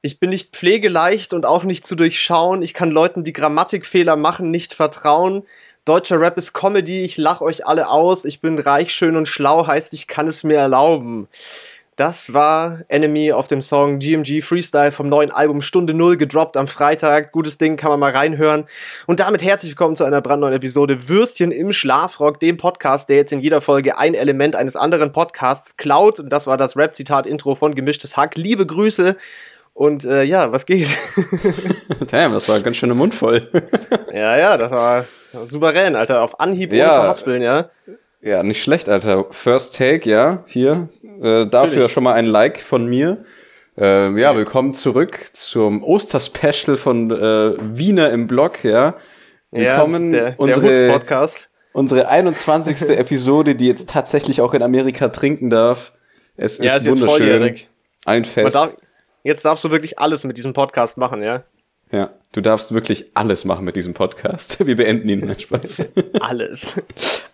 Ich bin nicht pflegeleicht und auch nicht zu durchschauen. Ich kann Leuten, die Grammatikfehler machen, nicht vertrauen. Deutscher Rap ist Comedy, ich lach euch alle aus. Ich bin reich, schön und schlau, heißt, ich kann es mir erlauben. Das war Enemy auf dem Song GMG Freestyle vom neuen Album Stunde Null gedroppt am Freitag. Gutes Ding, kann man mal reinhören. Und damit herzlich willkommen zu einer brandneuen Episode Würstchen im Schlafrock, dem Podcast, der jetzt in jeder Folge ein Element eines anderen Podcasts klaut. Und das war das Rap-Zitat-Intro von Gemischtes Hack. Liebe Grüße und äh, ja, was geht? Damn, das war ganz schön Mund voll. ja, ja, das war souverän, Alter. Auf Anhieb ja. ohne Verhaspeln, ja. Ja, nicht schlecht, Alter. First Take, ja, hier. Äh, dafür schon mal ein Like von mir. Äh, ja, willkommen zurück zum Osterspecial von äh, Wiener im Blog, ja. Willkommen ja, der, unsere, Podcast. unsere 21. Episode, die jetzt tatsächlich auch in Amerika trinken darf. Es ja, ist, ist wunderschön. Ein Fest. Darf, jetzt darfst du wirklich alles mit diesem Podcast machen, ja? Ja, du darfst wirklich alles machen mit diesem Podcast. Wir beenden ihn, nein, Spaß. alles.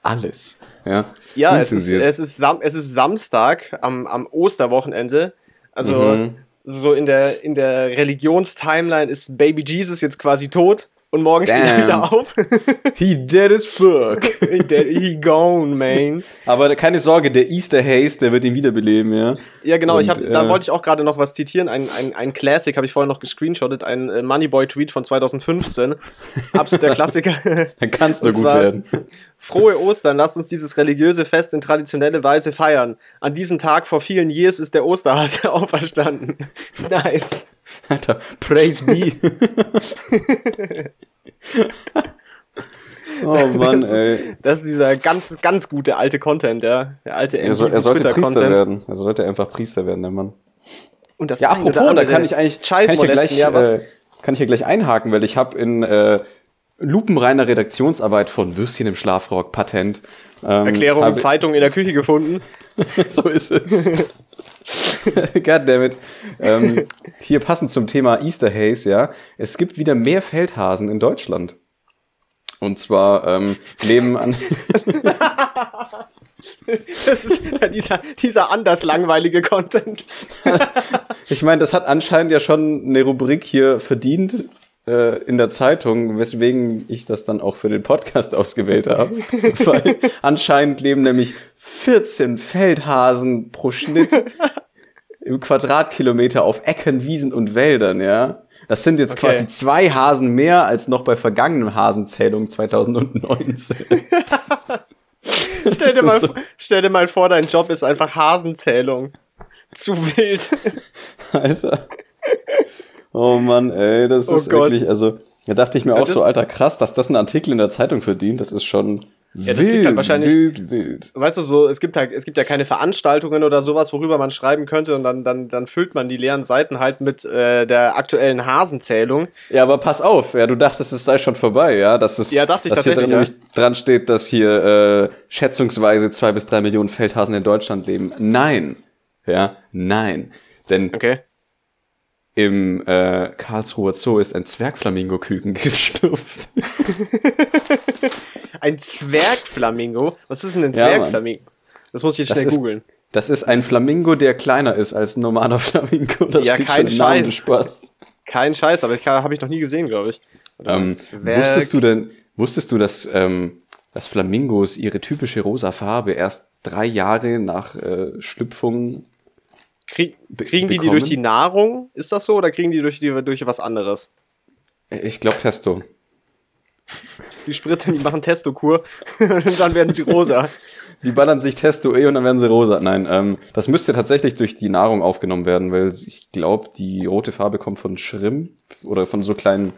alles. Ja, ja es, ist, es, ist Sam es ist Samstag am, am Osterwochenende. Also mhm. so in der, in der Religionstimeline ist Baby Jesus jetzt quasi tot und morgen Damn. steht er wieder auf. he dead as fuck. he, dead, he gone, man. Aber keine Sorge, der Easter Haze, der wird ihn wiederbeleben, ja. Ja, genau, und, ich hab, äh, da wollte ich auch gerade noch was zitieren. Ein, ein, ein Classic habe ich vorher noch gescreenshottet, ein äh, Moneyboy-Tweet von 2015. Absoluter Klassiker. Dann kann es nur gut werden. Frohe Ostern, lasst uns dieses religiöse Fest in traditionelle Weise feiern. An diesem Tag vor vielen Years ist der Osterhase auferstanden. nice. Alter, praise be. oh Mann, das, ey. Das ist dieser ganz, ganz gute alte Content, ja. Der alte er, soll, er sollte Priester werden. Er sollte einfach Priester werden, der Mann. Und das ja, apropos, da kann ich eigentlich kann ich, hier gleich, ja, äh, kann ich hier gleich einhaken, weil ich habe in äh, lupenreiner Redaktionsarbeit von Würstchen im Schlafrock Patent ähm, Erklärung in Zeitung in der Küche gefunden. so ist es. Goddammit. Ähm, hier passend zum Thema Easter Haze, ja. Es gibt wieder mehr Feldhasen in Deutschland. Und zwar ähm, leben an. das ist dieser, dieser anders langweilige Content. ich meine, das hat anscheinend ja schon eine Rubrik hier verdient äh, in der Zeitung, weswegen ich das dann auch für den Podcast ausgewählt habe. Weil anscheinend leben nämlich 14 Feldhasen pro Schnitt im Quadratkilometer auf Ecken, Wiesen und Wäldern, ja. Das sind jetzt okay. quasi zwei Hasen mehr als noch bei vergangenen Hasenzählungen 2019. stell, dir mal, so stell dir mal vor, dein Job ist einfach Hasenzählung. Zu wild. Alter. Oh Mann, ey, das oh ist Gott. wirklich, also, da dachte ich mir ja, auch so, alter, krass, dass das ein Artikel in der Zeitung verdient, das ist schon ja, das wild, halt wahrscheinlich, wild, wild. Weißt du, so, es gibt halt, es gibt ja keine Veranstaltungen oder sowas, worüber man schreiben könnte und dann, dann, dann füllt man die leeren Seiten halt mit äh, der aktuellen Hasenzählung. Ja, aber pass auf, ja, du dachtest, es sei schon vorbei, ja, dass es, ja, dachte ich dass hier drin, ja. dran steht, dass hier äh, schätzungsweise zwei bis drei Millionen Feldhasen in Deutschland leben. Nein, ja, nein, denn okay. Im äh, Karlsruher Zoo ist ein Zwergflamingo-Küken geschlüpft. Ein Zwergflamingo? Was ist denn ein Zwergflamingo? Ja, das muss ich jetzt schnell googeln. Das ist ein Flamingo, der kleiner ist als ein normaler Flamingo. Das ja, kein Scheiß. Spaß. Kein Scheiß, aber ich habe ich noch nie gesehen, glaube ich. Ähm, wusstest du denn, wusstest du, dass, ähm, dass Flamingos ihre typische rosa Farbe erst drei Jahre nach äh, Schlüpfung Krieg, kriegen die die durch die Nahrung? Ist das so oder kriegen die durch, die durch was anderes? Ich glaube Testo. Die spritzen, die machen Testo-Kur und dann werden sie rosa. Die ballern sich Testo eh und dann werden sie rosa. Nein, ähm, das müsste tatsächlich durch die Nahrung aufgenommen werden, weil ich glaube, die rote Farbe kommt von Shrimp oder von so kleinen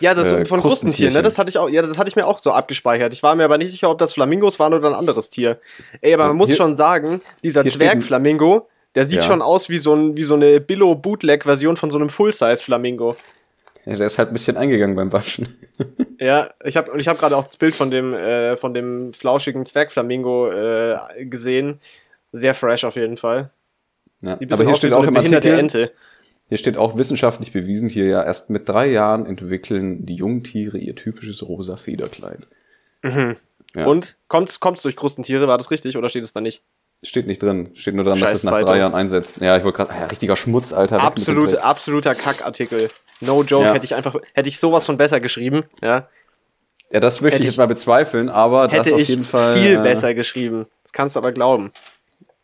ja, das äh, von Krustentieren, ne? Das hatte ich auch, ja, das hatte ich mir auch so abgespeichert. Ich war mir aber nicht sicher, ob das Flamingos waren oder ein anderes Tier. Ey, aber man muss hier, schon sagen, dieser Zwergflamingo, der sieht ja. schon aus wie so, ein, wie so eine Billo-Bootleg-Version von so einem Full-Size-Flamingo. Ja, der ist halt ein bisschen eingegangen beim Waschen. ja, ich habe und ich habe gerade auch das Bild von dem äh, von dem flauschigen Zwergflamingo äh, gesehen. Sehr fresh auf jeden Fall. Ja, aber hier steht auch im Artikel, Ente. Hier steht auch wissenschaftlich bewiesen, hier ja erst mit drei Jahren entwickeln die Jungtiere ihr typisches rosa Federkleid. Mhm. Ja. Und kommt's, kommt's durch Krustentiere, war das richtig oder steht es da nicht? Steht nicht drin. Steht nur dran, dass Scheiß es nach Zeitung. drei Jahren einsetzt. Ja, ich wollte gerade, ja, richtiger Schmutz, Alter. Dreck. absoluter Kackartikel. No joke, Ja. hätte ich einfach, hätte ich sowas von besser geschrieben, ja. Ja, das möchte Hätte ich jetzt mal bezweifeln, aber das Hätte auf ich jeden Fall. viel äh, besser geschrieben. Das kannst du aber glauben.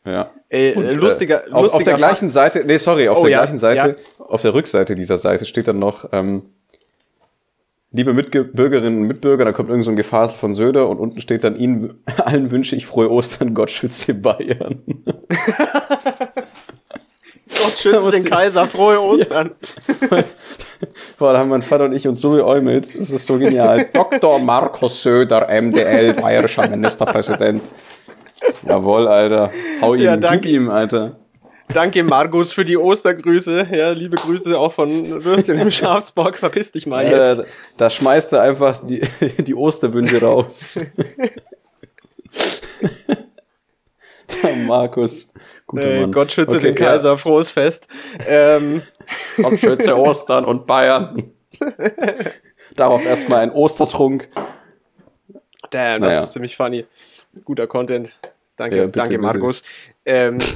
Ja. Ey, Und, äh, lustiger, äh, auf, auf lustiger der gleichen Seite, nee, sorry, auf Oh, der ja, gleichen Seite, auf der Rückseite dieser Seite steht dann noch, ähm, liebe Mitbürgerinnen und Mitbürger, da kommt irgend so ein Gefasel von Söder und unten steht dann Ihnen allen wünsche ich frohe Ostern, Gott schütze Bayern. Gott schütze den Kaiser, frohe Ostern. Boah, da haben mein Vater und ich uns so geäumelt. Das ist so genial. Dr. Markus Söder, MDL, bayerischer Ministerpräsident. Jawohl, Alter. Hau ihm, Ja, gib danke. ihm, Alter. Danke, Markus, für die Ostergrüße. Ja, liebe Grüße auch von Würstchen im Schafsbock. Verpiss dich mal jetzt. Äh, da schmeißt er einfach die, die Osterwünsche raus. Der Markus. Guter Äh, Mann. Gott schütze Okay, den Kaiser, frohes Fest. Ähm, Ja. Gott schütze Ostern und Bayern. Darauf erstmal ein Ostertrunk. damn, das Naja. ist ziemlich funny. Guter Content. Danke, Ja, bitte, danke, bitte. Markus. Ähm,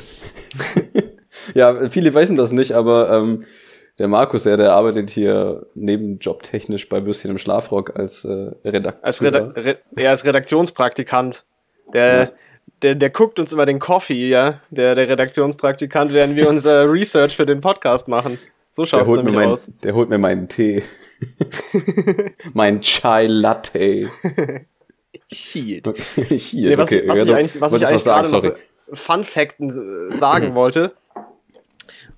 Ja, viele wissen das nicht, aber ähm, der Markus, ja, der arbeitet hier nebenjobtechnisch bei Würstchen im Schlafrock als äh, Redakteur. als, Reda Re er ist Redaktionspraktikant. Der, der, der guckt uns immer den Coffee, ja, der, der Redaktionspraktikant, während wir unser Research für den Podcast machen. So holt mir nämlich mein, aus. der holt mir meinen Tee. mein Chai Latte. Shit. Hier, Nee, was, okay, was ja, ich eigentlich, was ich eigentlich sagen, gerade noch sorry. Fun Facten äh, sagen wollte.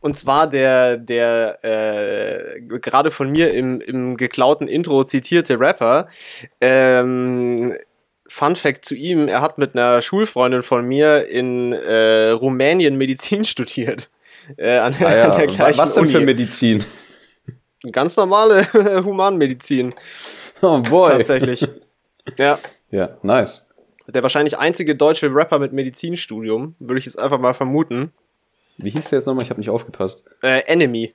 Und zwar der, der äh, gerade von mir im, im geklauten Intro zitierte Rapper. Ähm, Fun Fact zu ihm, er hat mit einer Schulfreundin von mir in äh, Rumänien Medizin studiert. Äh, an, Ah, an der ja. Gleichen Was denn für Uni. Medizin? Ganz normale Humanmedizin, Oh boy. tatsächlich. ja. Ja, nice. Der wahrscheinlich einzige deutsche Rapper mit Medizinstudium, würde ich jetzt einfach mal vermuten. Wie hieß der jetzt nochmal? Ich habe nicht aufgepasst. Äh, Enemy.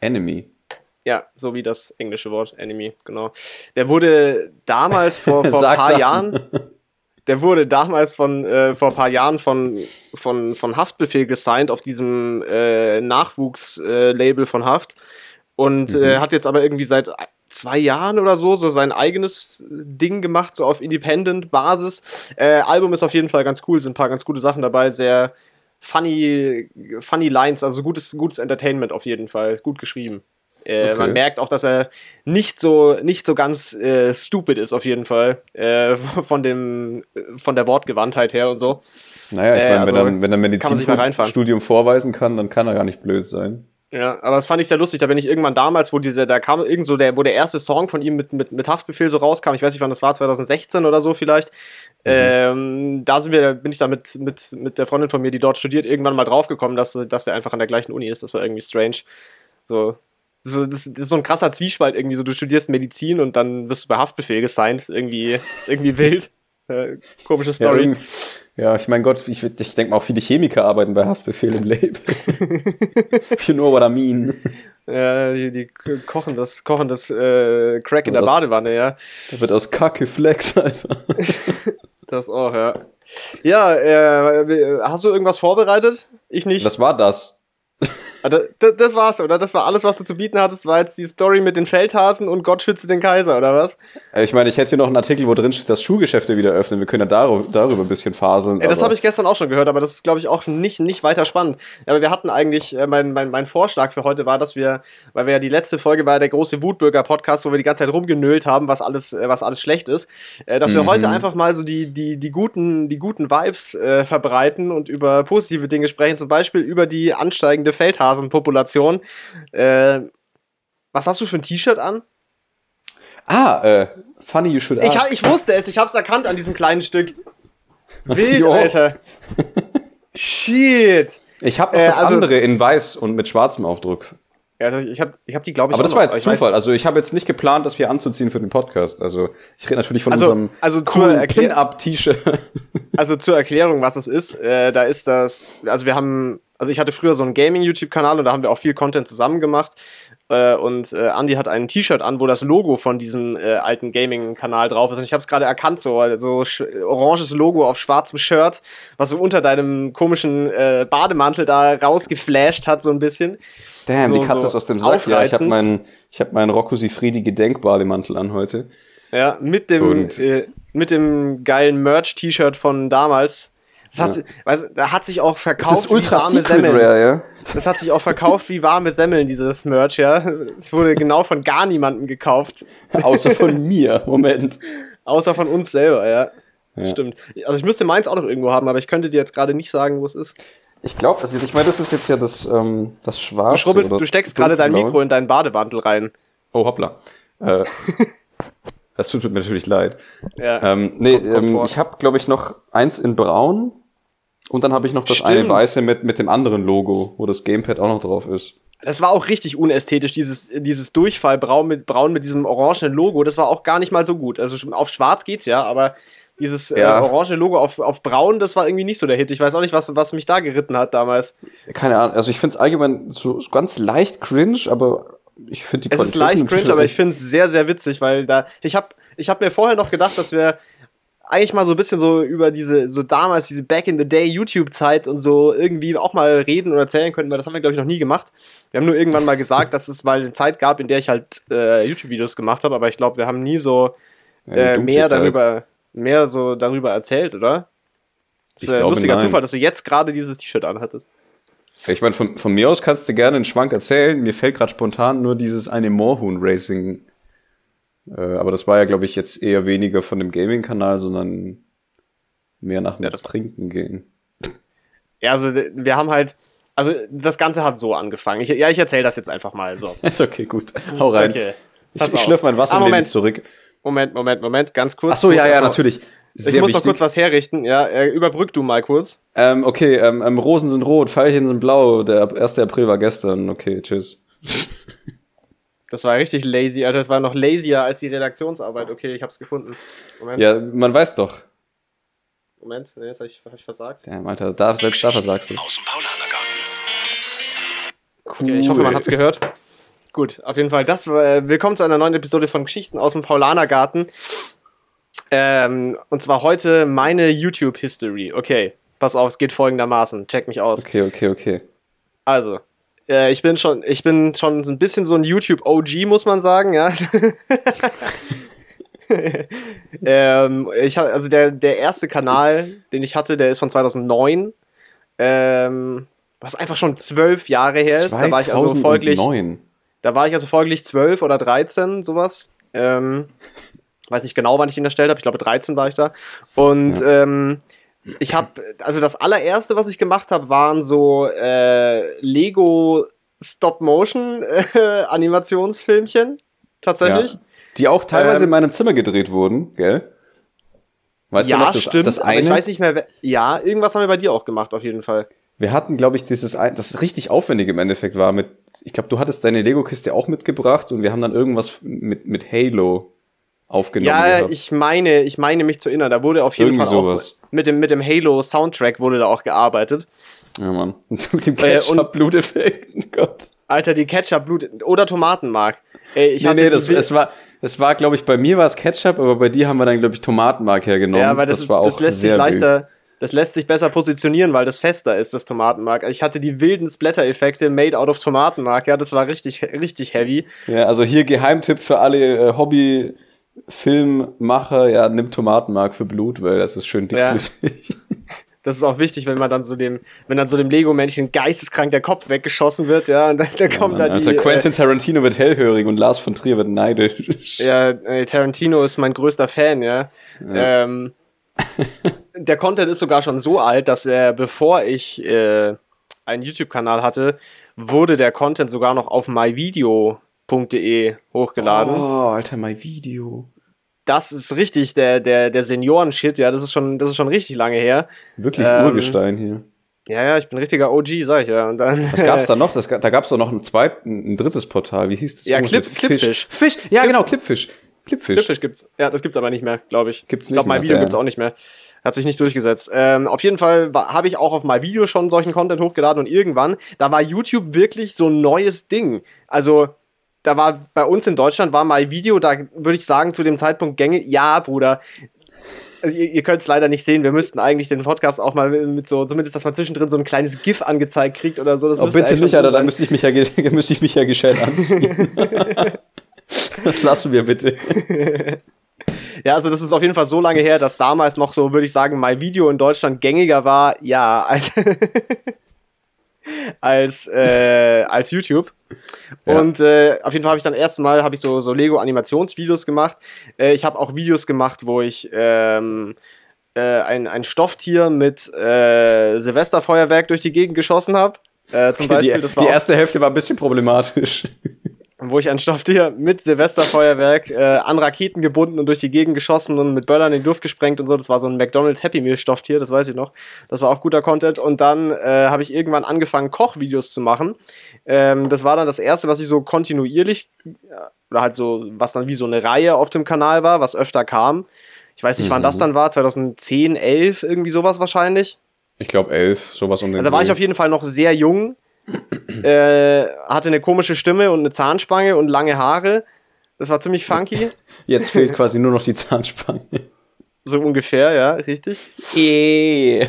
Enemy. Ja, so wie das englische Wort Enemy, genau. Der wurde damals vor, vor ein paar an. Jahren, der wurde damals von äh, vor ein paar Jahren von von von Haftbefehl gesigned auf diesem äh, Nachwuchs-Label von Haft und Mhm. äh, hat jetzt aber irgendwie seit zwei Jahren oder so so sein eigenes Ding gemacht, so auf Independent-Basis. Äh, Album ist auf jeden Fall ganz cool, sind ein paar ganz gute Sachen dabei, sehr funny, funny Lines, also gutes, gutes Entertainment auf jeden Fall, gut geschrieben. Äh, Okay. Man merkt auch, dass er nicht so, nicht so ganz äh, stupid ist auf jeden Fall, äh, von dem, von der Wortgewandtheit her und so. Naja, ich Äh, meine, also wenn er, wenn er. Medizinstudium vorweisen kann, dann kann er gar nicht blöd sein. Ja, aber das fand ich sehr lustig. Da bin ich irgendwann damals, wo diese, da kam irgend so der, wo der erste Song von ihm mit, mit, mit Haftbefehl so rauskam. Ich weiß nicht, wann das war, 2016 oder so vielleicht. Ähm, da sind wir, da bin ich da mit, mit, mit der Freundin von mir, die dort studiert, irgendwann mal draufgekommen, dass, dass der einfach an der gleichen Uni ist. Das war irgendwie strange. So, so das, das ist so ein krasser Zwiespalt irgendwie. So, du studierst Medizin und dann wirst du bei Haftbefehl gesigned. Irgendwie, irgendwie wild. Äh, komische Ja, Story. irgend- ja, ich mein Gott, ich, ich denke mal auch viele Chemiker arbeiten bei Haftbefehl im Label. you know what I mean. Ja, die, die kochen das, kochen das äh, Crack in der Das- Badewanne, ja. Da wird aus Kacke Flex, Alter. Das auch, ja. Ja, äh, hast du irgendwas vorbereitet? Ich nicht. Was war das? Ah, da- da- das war's, oder? Das war alles, was du zu bieten hattest, war jetzt die Story mit den Feldhasen und Gott schütze den Kaiser, oder was? Äh, Ich meine, ich hätte hier noch einen Artikel, wo drin steht, dass Schuhgeschäfte wieder öffnen. Wir können ja darüber, darüber ein bisschen faseln. Ja, das habe ich gestern auch schon gehört, aber das ist, glaube ich, auch nicht, nicht weiter spannend. Aber wir hatten eigentlich, äh, mein, mein, mein Vorschlag für heute war, dass wir, weil wir ja die letzte Folge war der große Wutbürger-Podcast, wo wir die ganze Zeit rumgenölt haben, was alles, äh, was alles schlecht ist, äh, dass wir Mhm. heute einfach mal so die, die, die, guten, die guten Vibes äh, verbreiten und über positive Dinge sprechen, zum Beispiel über die ansteigende Feldhasenpopulation. Äh, was hast du für ein T-Shirt an? Ah, äh, funny you should ask. Ich, ich wusste es, ich hab's erkannt an diesem kleinen Stück. Wild. Alter. Shit. Ich habe noch Äh, das also- andere in weiß und mit schwarzem Aufdruck. Also ich habe ich hab die, glaube ich, Aber das war jetzt Zufall. Also ich habe jetzt nicht geplant, das hier anzuziehen für den Podcast. Also ich rede natürlich von Also- unserem also coolen Pin-Up-T-Shirt. Also zur Erklärung, was es ist, äh, da ist das, also wir haben Also ich hatte früher so einen Gaming-YouTube-Kanal und da haben wir auch viel Content zusammen gemacht. Äh, und äh, Andy hat ein T-Shirt an, wo das Logo von diesem äh, alten Gaming-Kanal drauf ist. Und ich habe es gerade erkannt, so, so oranges Logo auf schwarzem Shirt, was so unter deinem komischen äh, Bademantel da rausgeflasht hat, so ein bisschen. Damn, so, die Katze so ist aus dem Sack. Ja, ich habe meinen hab meinen Rocco Sifredi Gedenkbademantel an heute. Ja, mit dem, äh, mit dem geilen Merch-T-Shirt von damals. Das hat, Ja. si- weiß, da hat sich auch Das verkauft ist ultra wie warme secret Semmeln. rare, ja? Das hat sich auch verkauft wie warme Semmeln, dieses Merch, ja. Es wurde genau von gar niemandem gekauft. Außer von mir. Moment. Außer von uns selber, ja. Ja. Stimmt. Also ich müsste meins auch noch irgendwo haben, aber ich könnte dir jetzt gerade nicht sagen, wo es ist. Ich glaube, also ich meine, das ist jetzt ja das, ähm, das Du, Schwarze. schrubbelst, oder du steckst gerade dein. Mikro in deinen Bademantel rein. Oh, hoppla. Äh, das tut mir natürlich leid. Ja. Ähm, nee, Kommt- kommt ähm, ich habe, glaube ich, noch eins in Braun und dann habe ich noch das eine Stimmt. weiße mit, mit dem anderen Logo, wo das Gamepad auch noch drauf ist. Das war auch richtig unästhetisch, dieses, dieses Durchfallbraun mit, braun mit diesem orangenen Logo. Das war auch gar nicht mal so gut. Also auf schwarz geht's ja, aber dieses Ja. äh, orange Logo auf, auf braun, das war irgendwie nicht so der Hit. Ich weiß auch nicht, was, was mich da geritten hat damals. Keine Ahnung, also ich finde es allgemein so ganz leicht cringe, aber ich finde die Es ist leicht cringe, aber ich finde es sehr, sehr witzig, weil da, ich habe ich hab mir vorher noch gedacht, dass wir eigentlich mal so ein bisschen so über diese, so damals, diese Back in the Day YouTube-Zeit und so irgendwie auch mal reden und erzählen könnten, weil das haben wir, glaube ich, noch nie gemacht. Wir haben nur irgendwann mal gesagt, dass es mal eine Zeit gab, in der ich halt äh, YouTube-Videos gemacht habe, aber ich glaube, wir haben nie so Ja, äh, dunkle mehr Zeit. darüber, mehr so darüber erzählt, oder? Das ist ein lustiger nein. Zufall, dass du jetzt gerade dieses T-Shirt anhattest. Ich meine, von, von mir aus kannst du gerne einen Schwank erzählen. Mir fällt gerade spontan nur dieses eine Moorhuhn Racing. Äh, aber das war ja, glaube ich, jetzt eher weniger von dem Gaming-Kanal, sondern mehr nach dem Ja, das- Trinken gehen. Ja, also wir haben halt, also das Ganze hat so angefangen. Ich, ja, ich erzähle das jetzt einfach mal so. Ist okay, gut. Hau rein. Okay. Ich, Pass ich auf. schlürf mein Wasser Ah, Moment. zurück. Moment, Moment, Moment, ganz kurz. Ach so, ja, ja, erst natürlich. Ich Sehr muss wichtig. noch kurz was herrichten. Ja, äh, überbrück du mal kurz. Ähm, okay, ähm, ähm, Rosen sind rot, Pfeilchen sind blau. Der 1. April war gestern. Okay, tschüss. Das war richtig lazy, Alter. Das war noch lazier als die Redaktionsarbeit. Okay, ich hab's gefunden. Moment, Ja, man weiß doch. Moment, nee, das hab ich, hab ich versagt. Ja, Alter, da, selbst da versagst du. Aus dem Paulanergarten. Okay, ich hoffe, man hat's gehört. Gut, auf jeden Fall. Das war, äh, willkommen zu einer neuen Episode von Geschichten aus dem Paulanergarten. Ähm, und zwar heute meine YouTube-History. Okay, pass auf, es geht folgendermaßen. Check mich aus. Okay, okay, okay. Also, äh, ich bin schon, ich bin schon so ein bisschen so ein YouTube-OG, muss man sagen, ja. ähm, ich hab, also der, der erste Kanal, den ich hatte, der ist von 2009. Ähm, was einfach schon zwölf Jahre her ist. Da war ich also folglich, 2009. da war ich also folglich zwölf oder 13, sowas. Ähm, weiß nicht genau, wann ich ihn erstellt habe. Ich glaube, 13 war ich da. Und ähm, ich habe, also das allererste, was ich gemacht habe, waren so äh, Lego Stop-Motion-Animationsfilmchen. Tatsächlich. Ja. Die auch teilweise Ähm, in meinem Zimmer gedreht wurden, gell? Weißt Ja, du noch, das, stimmt. das aber eine? ich weiß nicht mehr, wer, ja, irgendwas haben wir bei dir auch gemacht, auf jeden Fall. Wir hatten, glaube ich, dieses, ein, das richtig aufwendig im Endeffekt war mit, ich glaube, du hattest deine Lego-Kiste auch mitgebracht und wir haben dann irgendwas mit, mit Halo aufgenommen. Ja, gehabt. ich meine, ich meine mich zu erinnern, da wurde auf jeden Irgendwie Fall sowas. auch mit dem, mit dem Halo-Soundtrack wurde da auch gearbeitet. Ja, Mann. Mit dem Äh, Ketchup-Bluteffekt. Gott. Alter, die Ketchup-Blut oder Tomatenmark. Ey, ich Nee, nee, das, es war, es war, glaube ich, bei mir war es Ketchup, aber bei dir haben wir dann, glaube ich, Tomatenmark hergenommen. Ja, weil das, war auch das lässt sich leichter, das lässt sich besser positionieren, weil das fester ist, das Tomatenmark. Ich hatte die wilden Splatter-Effekte made out of Tomatenmark, ja, das war richtig, richtig heavy. wild. Ja, also hier Geheimtipp für alle äh, Hobby-Filmmacher, ja, nimm Tomatenmark für Blut, weil das ist schön Ja. dickflüssig. Das ist auch wichtig, wenn man dann so dem, wenn dann so dem Lego-Männchen geisteskrank der Kopf weggeschossen wird, ja, und dann, dann kommen da Alter, die. Quentin Tarantino wird hellhörig und Lars von Trier wird neidisch. Äh, ja, äh, Tarantino ist mein größter Fan, ja. Ähm, der Content ist sogar schon so alt, dass er, bevor ich äh, einen YouTube-Kanal hatte, wurde der Content sogar noch auf myvideo.de hochgeladen. Oh, Alter, mein Video. Das ist richtig der, der, der Senioren-Shit, ja, das ist schon, das ist schon richtig lange her. Wirklich Ähm, Urgestein hier. Ja, ja, ich bin richtiger OG, sag ich ja. Und dann, Was gab's da noch? Das, da gab's doch noch ein zweites, ein drittes Portal. Wie hieß das? Ja, Clip- Clipfish. Fisch. Fisch, ja genau, Clipfish. Clipfish. Clipfish gibt's. Ja, das gibt's aber nicht mehr, glaube ich. Gibt's ich glaube, mehr, MyVideo der- gibt's auch nicht mehr. Hat sich nicht durchgesetzt. Ähm, auf jeden Fall habe ich auch auf MyVideo schon solchen Content hochgeladen und irgendwann, da war YouTube wirklich so ein neues Ding. Also, da war bei uns in Deutschland war MyVideo, da würde ich sagen, zu dem Zeitpunkt gängig. Ja, Bruder. Also ihr, ihr könnt es leider nicht sehen. Wir müssten eigentlich den Podcast auch mal mit so, zumindest, dass man zwischendrin so ein kleines GIF angezeigt kriegt oder so. Das Oh, bitte nicht, Alter, drin da sein. müsste ich mich ja, müsste ich mich ja gescheit anziehen. das lassen wir bitte. Ja, also das ist auf jeden Fall so lange her, dass damals noch so, würde ich sagen, mein Video in Deutschland gängiger war, ja, als, als, äh, als YouTube. Ja. Und äh, auf jeden Fall habe ich dann erstmal habe ich so, so Lego-Animationsvideos gemacht. Äh, ich habe auch Videos gemacht, wo ich ähm, äh, ein, ein Stofftier mit äh, Silvesterfeuerwerk durch die Gegend geschossen habe. Äh, zum Beispiel, die die erste Hälfte war ein bisschen problematisch. Wo ich ein Stofftier mit Silvesterfeuerwerk äh, an Raketen gebunden und durch die Gegend geschossen und mit Böllern in die Luft gesprengt und so. Das war so ein McDonald's Happy Meal Stofftier, das weiß ich noch. Das war auch guter Content. Und dann äh, habe ich irgendwann angefangen, Kochvideos zu machen. Ähm, das war dann das erste, was ich so kontinuierlich, äh, oder halt so, was dann wie so eine Reihe auf dem Kanal war, was öfter kam. Ich weiß nicht, wann das dann war, 2010, 11, irgendwie sowas wahrscheinlich. Ich glaube elf, sowas um den Also war ich auf jeden Fall noch sehr jung, äh, hatte eine komische Stimme und eine Zahnspange und lange Haare. Das war ziemlich funky, Jetzt fehlt quasi nur noch die Zahnspange. so ungefähr, ja, richtig. Eh.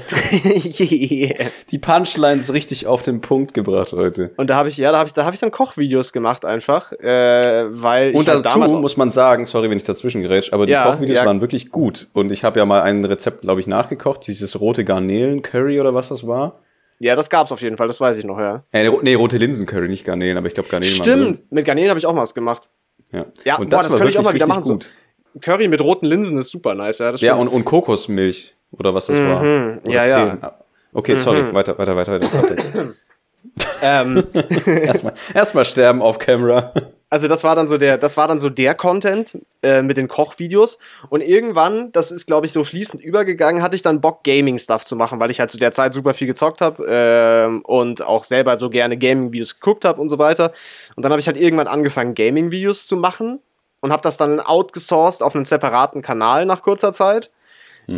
yeah. Die Punchline ist richtig auf den Punkt gebracht heute. Und da habe ich, ja, da habe ich, da habe ich dann Kochvideos gemacht einfach, äh, weil Und ich halt dazu muss man sagen, sorry, wenn ich dazwischen gerätsch, aber die Ja, Kochvideos ja. waren wirklich gut. Und ich habe ja mal ein Rezept, glaube ich, nachgekocht, dieses rote Garnelen-Curry oder was das war. Ja, das gab's auf jeden Fall, das weiß ich noch, ja. Äh, nee, rote Linsen-Curry, nicht Garnelen, aber ich glaube Garnelen Stimmt, mit Garnelen habe ich auch mal was gemacht. Ja, Ja, und boah, das, das könnte ich auch mal wieder machen, so. Curry mit roten Linsen ist super nice, ja, das Ja, und, und Kokosmilch oder was das war. Oder Mhm. ja, ja. Creme. Okay, sorry, weiter, weiter, weiter. weiter. ähm, erstmal, erstmal sterben auf Camera. Also das war dann so der, das war dann so der Content äh, mit den Kochvideos und irgendwann, das ist glaube ich so fließend übergegangen, hatte ich dann Bock Gaming Stuff zu machen, weil ich halt zu der Zeit super viel gezockt habe ähm, und auch selber so gerne Gaming Videos geguckt habe und so weiter. Und dann habe ich halt irgendwann angefangen Gaming Videos zu machen und habe das dann outgesourced auf einen separaten Kanal nach kurzer Zeit.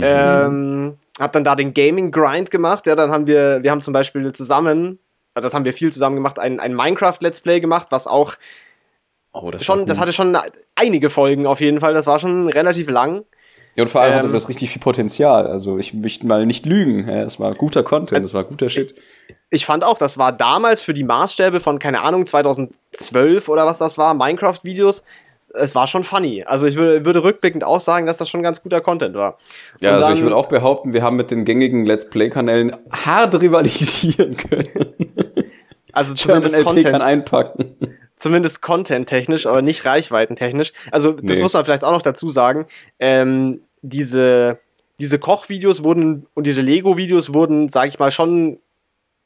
Ähm, hab dann da den Gaming Grind gemacht. Ja, dann haben wir, wir haben zum Beispiel zusammen, äh, das haben wir viel zusammen gemacht, ein, ein Minecraft Let's Play gemacht, was auch Oh, das schon, das hatte schon einige Folgen auf jeden Fall. Das war schon relativ lang. Ja, und vor allem hatte ähm, das richtig viel Potenzial. Also ich möchte mal nicht lügen. Ja, es war guter Content, es war guter Shit. Ich fand auch, das war damals für die Maßstäbe von, keine Ahnung, 2012 oder was das war, Minecraft-Videos. Es war schon funny. Also ich würde, würde rückblickend auch sagen, dass das schon ganz guter Content war. Ja, Und also dann- ich würde auch behaupten, wir haben mit den gängigen Let's Play-Kanälen hart rivalisieren können. Also zumindest LP kann Content, einpacken. Zumindest Content-technisch, aber nicht reichweitentechnisch. Also das Nee. muss man vielleicht auch noch dazu sagen. Ähm, diese, diese Kochvideos wurden und diese Lego-Videos wurden, sage ich mal, schon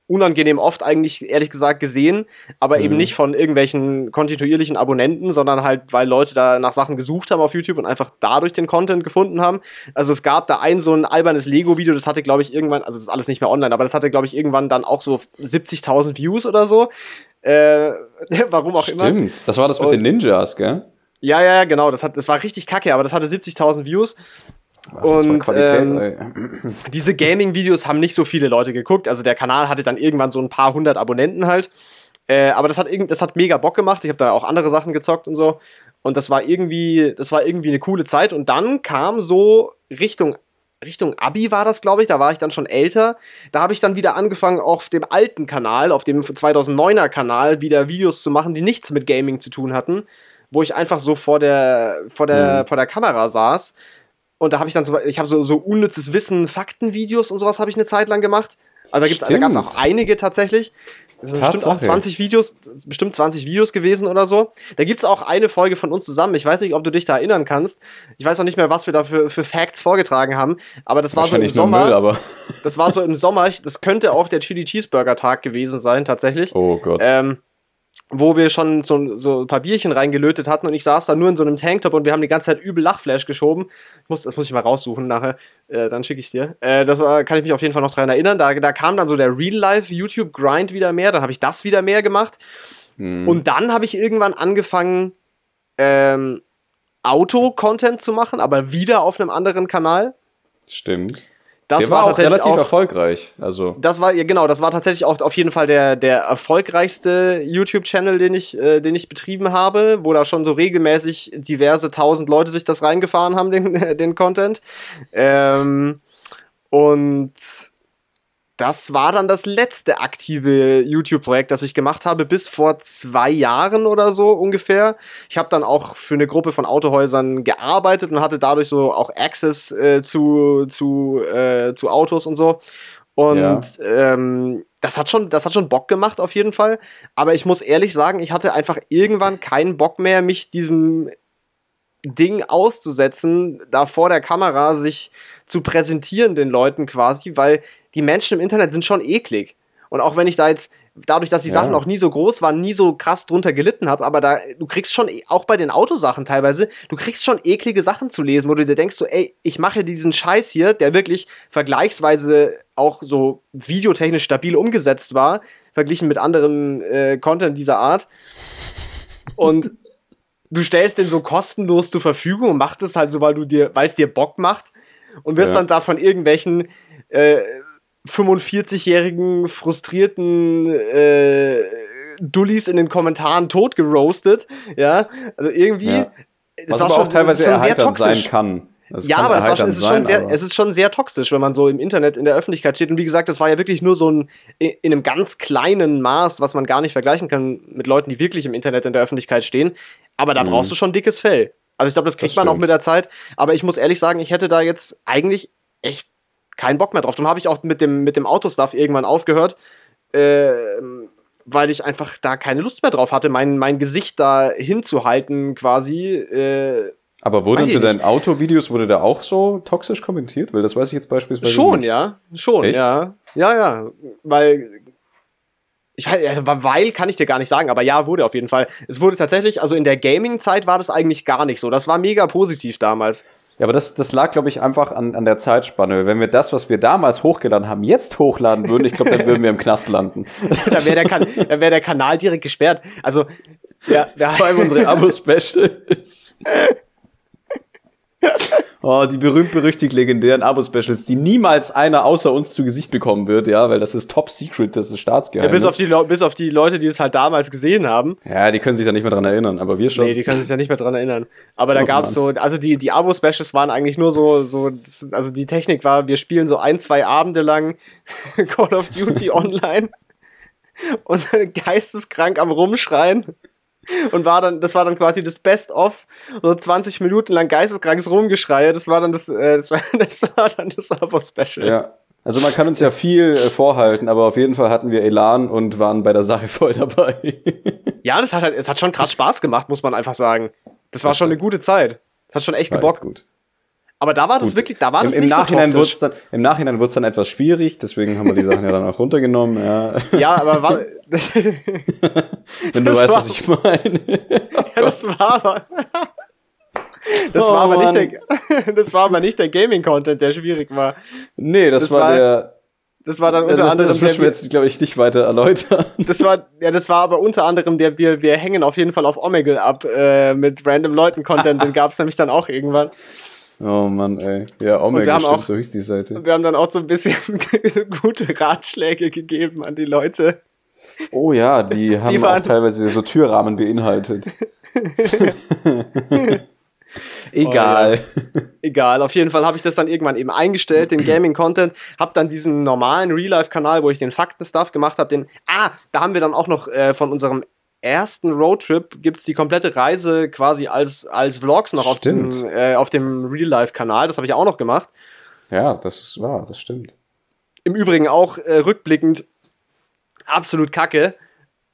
unangenehm oft eigentlich, ehrlich gesagt, gesehen, aber eben nicht von irgendwelchen kontinuierlichen Abonnenten, sondern halt, weil Leute da nach Sachen gesucht haben auf YouTube und einfach dadurch den Content gefunden haben. Also es gab da ein so ein albernes Lego-Video, das hatte, glaube ich, irgendwann, also das ist alles nicht mehr online, aber das hatte, glaube ich, irgendwann dann auch so 70.000 Views oder so. Äh, warum auch immer. Stimmt. Das war das mit Und- den Ninjas, gell? Ja, ja, ja, genau. Das, hat, das war richtig kacke, aber das hatte 70.000 Views. Was, Und, ähm. Diese Gaming-Videos haben nicht so viele Leute geguckt. Also der Kanal hatte dann irgendwann so ein paar hundert Abonnenten halt. Äh, aber das hat, das hat mega Bock gemacht. Ich habe da auch andere Sachen gezockt und so. Und das war irgendwie, das war irgendwie eine coole Zeit. Und dann kam so Richtung, Richtung Abi war das, glaube ich. Da war ich dann schon älter. Da habe ich dann wieder angefangen, auf dem alten Kanal, auf dem 2009er Kanal, wieder Videos zu machen, die nichts mit Gaming zu tun hatten. Wo ich einfach so vor der, vor der, vor der Kamera saß. Und da habe ich dann so, ich habe so, so unnützes Wissen, Faktenvideos und sowas habe ich eine Zeit lang gemacht. Also da, gibt's, da gab es auch einige tatsächlich. Das sind bestimmt auch Tatsache. 20 Videos, bestimmt 20 Videos gewesen oder so. Da gibt's auch eine Folge von uns zusammen. Ich weiß nicht, ob du dich da erinnern kannst. Ich weiß auch nicht mehr, was wir da für, für Facts vorgetragen haben. Aber das war so im Sommer. Müll, aber. Das war so im Sommer. Das könnte auch der Chili Cheeseburger Tag gewesen sein, tatsächlich. Oh Gott. Ähm, wo wir schon so, so ein paar Bierchen reingelötet hatten und ich saß da nur in so einem Tanktop und wir haben die ganze Zeit übel Lachflash geschoben. Ich muss, das muss ich mal raussuchen nachher, äh, dann schicke ich dir. Äh, das war, kann ich mich auf jeden Fall noch dran erinnern. Da, da kam dann so der Real-Life-YouTube-Grind wieder mehr, dann habe ich das wieder mehr gemacht. Hm. Und dann habe ich irgendwann angefangen, ähm, Auto-Content zu machen, aber wieder auf einem anderen Kanal. Stimmt. Das Der war, war auch tatsächlich relativ auch, erfolgreich. Also, das war ja genau, das war tatsächlich auch auf jeden Fall der der erfolgreichste YouTube-Channel, den ich äh, den ich betrieben habe, wo da schon so regelmäßig diverse tausend Leute sich das reingefahren haben den den Content. Ähm, und das war dann das letzte aktive YouTube-Projekt, das ich gemacht habe, bis vor zwei Jahren oder so ungefähr. Ich habe dann auch für eine Gruppe von Autohäusern gearbeitet und hatte dadurch so auch Access äh, zu, zu, äh, zu Autos und so. Und Ja. ähm, das hat schon, das hat schon Bock gemacht auf jeden Fall. Aber ich muss ehrlich sagen, ich hatte einfach irgendwann keinen Bock mehr, mich diesem Ding auszusetzen, da vor der Kamera sich zu präsentieren den Leuten quasi, weil die Menschen im Internet sind schon eklig. Und auch wenn ich da jetzt, dadurch, dass die Ja. Sachen auch nie so groß waren, nie so krass drunter gelitten habe, aber da, du kriegst schon, e- auch bei den Autosachen teilweise, du kriegst schon eklige Sachen zu lesen, wo du dir denkst so, ey, ich mache diesen Scheiß hier, der wirklich vergleichsweise auch so videotechnisch stabil umgesetzt war, verglichen mit anderem äh, Content dieser Art. Und du stellst den so kostenlos zur Verfügung und machst es halt so, weil du dir, weil es dir Bock macht und wirst Ja. dann da von irgendwelchen äh, 45-jährigen frustrierten äh, Dullis in den Kommentaren tot geroastet, ja, also irgendwie Ja. was aber auch teilweise erheiternd sein toxisch. kann. Das ja, aber das war es, ist schon sein, sehr, es ist schon sehr toxisch, wenn man so im Internet in der Öffentlichkeit steht. Und wie gesagt, das war ja wirklich nur so ein in in einem ganz kleinen Maß, was man gar nicht vergleichen kann mit Leuten, die wirklich im Internet in der Öffentlichkeit stehen. Aber da brauchst du schon dickes Fell. Also ich glaube, das kriegt Das man auch mit der Zeit. Aber ich muss ehrlich sagen, ich hätte da jetzt eigentlich echt keinen Bock mehr drauf. Darum habe ich auch mit dem, mit dem Autostuff irgendwann aufgehört. Ähm, weil ich einfach da keine Lust mehr drauf hatte, mein, mein Gesicht da hinzuhalten quasi. Äh, Aber wurde nicht. deinen Autovideos, wurde da auch so toxisch kommentiert? Weil das weiß ich jetzt beispielsweise Schon, nicht. ja. Schon, Echt? ja. Ja, ja. Weil. Ich also, weil kann ich dir gar nicht sagen, aber ja, wurde auf jeden Fall. Es wurde tatsächlich, also in der Gaming-Zeit war das eigentlich gar nicht so. Das war mega positiv damals. Ja, aber das, das lag, glaube ich, einfach an, an der Zeitspanne. Wenn wir das, was wir damals hochgeladen haben, jetzt hochladen würden, ich glaube, dann würden wir im Knast landen. Da wäre der, kan da wär der Kanal direkt gesperrt. Also, ja, ja. Vor allem unsere Abo-Specials. Oh, die berühmt-berüchtigt legendären Abo-Specials, die niemals einer außer uns zu Gesicht bekommen wird, ja, weil das ist top secret, das ist ja Staatsgeheimnis. bis, auf die bis auf die Leute, die es halt damals gesehen haben. ja, die können sich da nicht mehr dran erinnern, aber wir schon. Nee, die können sich ja nicht mehr dran erinnern. Aber da Oh, gab's so, also die, die Abo-Specials waren eigentlich nur so, so, also die Technik war, wir spielen so ein, zwei Abende lang Call of Duty online und geisteskrank am Rumschreien. Und war dann, das war dann quasi das Best-of, so 20 Minuten lang geisteskrankes Rumgeschreie. Das war dann das, äh, das, war, das war dann das Abo-Special. Ja. Also man kann uns ja viel äh, vorhalten, aber auf jeden Fall hatten wir Elan und waren bei der Sache voll dabei. Ja, das hat halt, es hat schon krass Spaß gemacht, muss man einfach sagen. Das war schon eine gute Zeit. Das hat schon echt War echt gebockt. gut. Aber da war das Gut. wirklich, da war Im, das im nicht Nachhinein so toxisch. dann Im Nachhinein wird's dann etwas schwierig, deswegen haben wir die Sachen ja dann auch runtergenommen. Ja. Ja, aber war, Wenn du Das weißt, was ich meine. Ja, das war aber. Das Oh, war aber nicht der, das war aber nicht der Gaming-Content, der schwierig war. Nee, das, Das war, war- der. Das war dann unter Das, anderem das müssen wir jetzt, glaube ich, nicht weiter erläutern. das war, ja, das war aber unter anderem der, wir, wir hängen auf jeden Fall auf Omegle ab, äh, mit random Leuten-Content, den gab's nämlich dann auch irgendwann. Oh Mann, ey. Ja, Omega haben stimmt, auch- so hieß die Seite. Wir haben dann auch so ein bisschen gute Ratschläge gegeben an die Leute. Oh ja, die haben waren- auch teilweise so Türrahmen beinhaltet. Egal. Egal, auf jeden Fall habe ich das dann irgendwann eben eingestellt, den Gaming-Content, hab dann diesen normalen Real-Life-Kanal, wo ich den Fakten-Stuff gemacht habe, den, ah, da haben wir dann auch noch äh, von unserem ersten Roadtrip gibt's die komplette Reise quasi als, als Vlogs noch auf, diesem, äh, auf dem Real-Life-Kanal, das habe ich auch noch gemacht. Ja, das ist wahr, das stimmt. Im Übrigen auch äh, rückblickend absolut kacke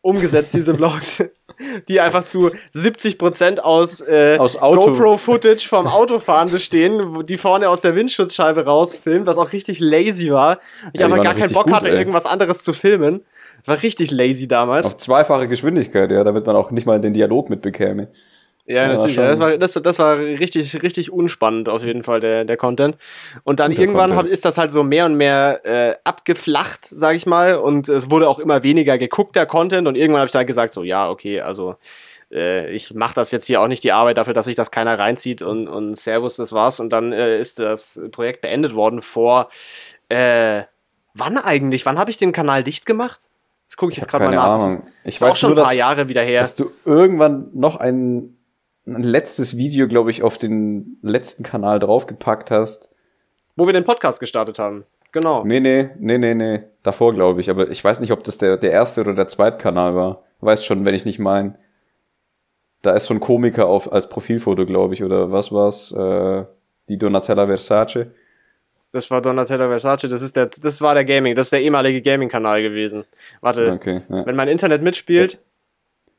umgesetzt, diese Vlogs, die einfach zu 70% aus, äh, Aus GoPro-Footage vom Autofahren bestehen, die vorne aus der Windschutzscheibe rausfilmt, was auch richtig lazy war. Ich Ja, einfach gar keinen Bock gut, hatte, ey. irgendwas anderes zu filmen. War richtig lazy damals. Auf zweifache Geschwindigkeit, ja, damit man auch nicht mal den Dialog mitbekäme. Ja, Ja, natürlich. Ja, das, war, das, das war richtig, richtig unspannend auf jeden Fall, der, der Content. Und dann Guter irgendwann Content. ist das halt so mehr und mehr äh, abgeflacht, sag ich mal. Und es wurde auch immer weniger geguckt, der Content. Und irgendwann habe ich dann gesagt, so, ja, okay, also äh, ich mache das jetzt hier auch nicht die Arbeit dafür, dass sich das keiner reinzieht und, und Servus, das war's. Und dann äh, ist das Projekt beendet worden vor, äh, wann eigentlich? Wann habe ich den Kanal dicht gemacht? Das gucke ich, ich jetzt gerade mal nach. Ahnung. Das ist, ich ist weiß auch schon nur, ein paar dass, Jahre wieder her. dass du irgendwann noch ein, ein letztes Video, glaube ich, auf den letzten Kanal draufgepackt hast. Wo wir den Podcast gestartet haben. Genau. Nee, nee, nee, nee, nee. Davor, glaube ich. Aber ich weiß nicht, ob das der, der erste oder der zweite Kanal war. Weißt schon, wenn ich nicht mein. Da ist so ein Komiker auf, als Profilfoto, glaube ich, oder was war's? Äh, die Donatella Versace. Das war Donatella Versace, das ist der, das war der Gaming, das ist der ehemalige Gaming-Kanal gewesen. Warte, Okay, ja. wenn mein Internet mitspielt,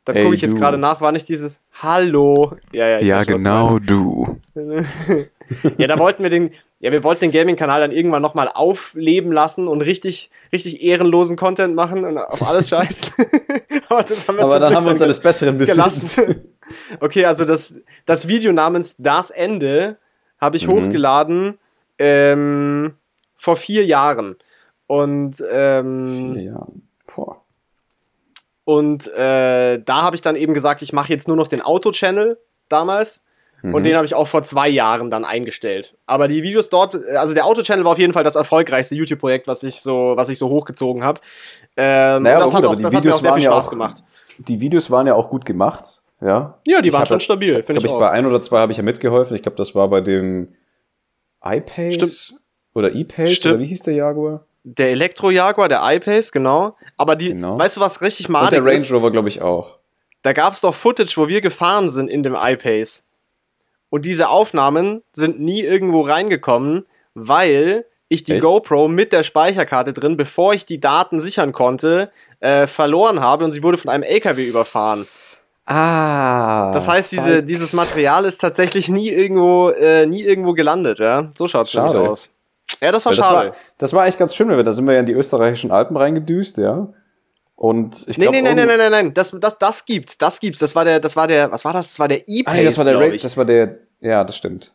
Ey, gucke ich jetzt gerade nach, war nicht dieses Hallo. Ja, ja, ich Ja, du genau du. Ja, da wollten wir den, ja, wir wollten den Gaming-Kanal dann irgendwann nochmal aufleben lassen und richtig, richtig ehrenlosen Content machen und auf alles scheißen. Aber, das haben wir Aber dann haben wir uns eines Besseren gelassen. besiegt. Okay, also das, das Video namens Das Ende habe ich Mhm. hochgeladen ähm, vor vier Jahren. Und, ähm, Ja. Boah. Und äh, da habe ich dann eben gesagt, ich mache jetzt nur noch den Auto-Channel damals. Mhm. Und den habe ich auch vor zwei Jahren dann eingestellt. Aber die Videos dort, also der Auto-Channel war auf jeden Fall das erfolgreichste YouTube-Projekt, was ich so, was ich so hochgezogen habe. Ähm, Naja, das, aber hat gut, auch, das hat mir Videos auch sehr viel ja Spaß auch- gemacht. Die Videos waren ja auch gut gemacht. Ja. Ja, die Ich waren schon ja- stabil, finde ich ich, auch. bei ein oder zwei habe ich ja mitgeholfen. Ich glaube, das war bei dem iPace Stimmt. oder E-Pace oder wie hieß der Jaguar? Der Elektro-Jaguar, der I-Pace, genau. Aber die, Genau. weißt du, was richtig madig der Range? Rover, glaube ich, auch. Da gab es doch Footage, wo wir gefahren sind in dem I-Pace. Und diese Aufnahmen sind nie irgendwo reingekommen, weil ich die Echt? GoPro mit der Speicherkarte drin, bevor ich die Daten sichern konnte, äh, verloren habe und sie wurde von einem LKW überfahren. Ah. Das heißt, diese, dieses Material ist tatsächlich nie irgendwo, äh, nie irgendwo gelandet, ja. So schaut es nämlich aus. Ja, das war das schade. war, das war echt ganz schön, wir, da sind wir ja in die österreichischen Alpen reingedüst, ja. Und ich Nee, glaube, nee, nee, nee, nee, nee, nein, das, das, das gibt's, das gibt's. Das war der, das war der, was war das? Das war der E-Pace, nee, das war der glaub Ra- ich. das war der, ja, das stimmt.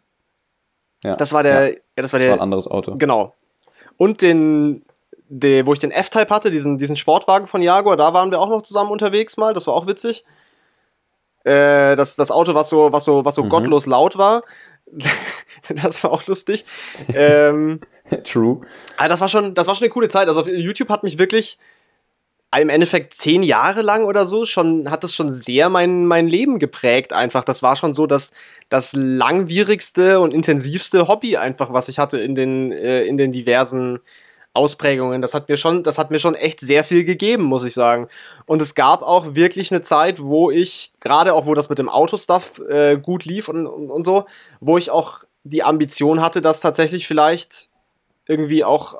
Ja, Das war der, ja, das war das war ein der, anderes Auto. genau. Und den, der, wo ich den F-Type hatte, diesen, diesen Sportwagen von Jaguar, da waren wir auch noch zusammen unterwegs mal, das war auch witzig. Äh, das, das Auto, was so, was so, was so Mhm. gottlos laut war. das war auch lustig. ähm, True. Aber das war schon, das war schon eine coole Zeit. Also auf YouTube hat mich wirklich im Endeffekt zehn Jahre lang oder so schon, hat das schon sehr mein, mein Leben geprägt einfach. Das war schon so das, das langwierigste und intensivste Hobby einfach, was ich hatte in den, äh, in den diversen Ausprägungen. Das hat mir schon, das hat mir schon echt sehr viel gegeben, muss ich sagen. Und es gab auch wirklich eine Zeit, wo ich, gerade auch wo das mit dem Autostuff äh, gut lief und, und, und so, wo ich auch die Ambition hatte, das tatsächlich vielleicht irgendwie auch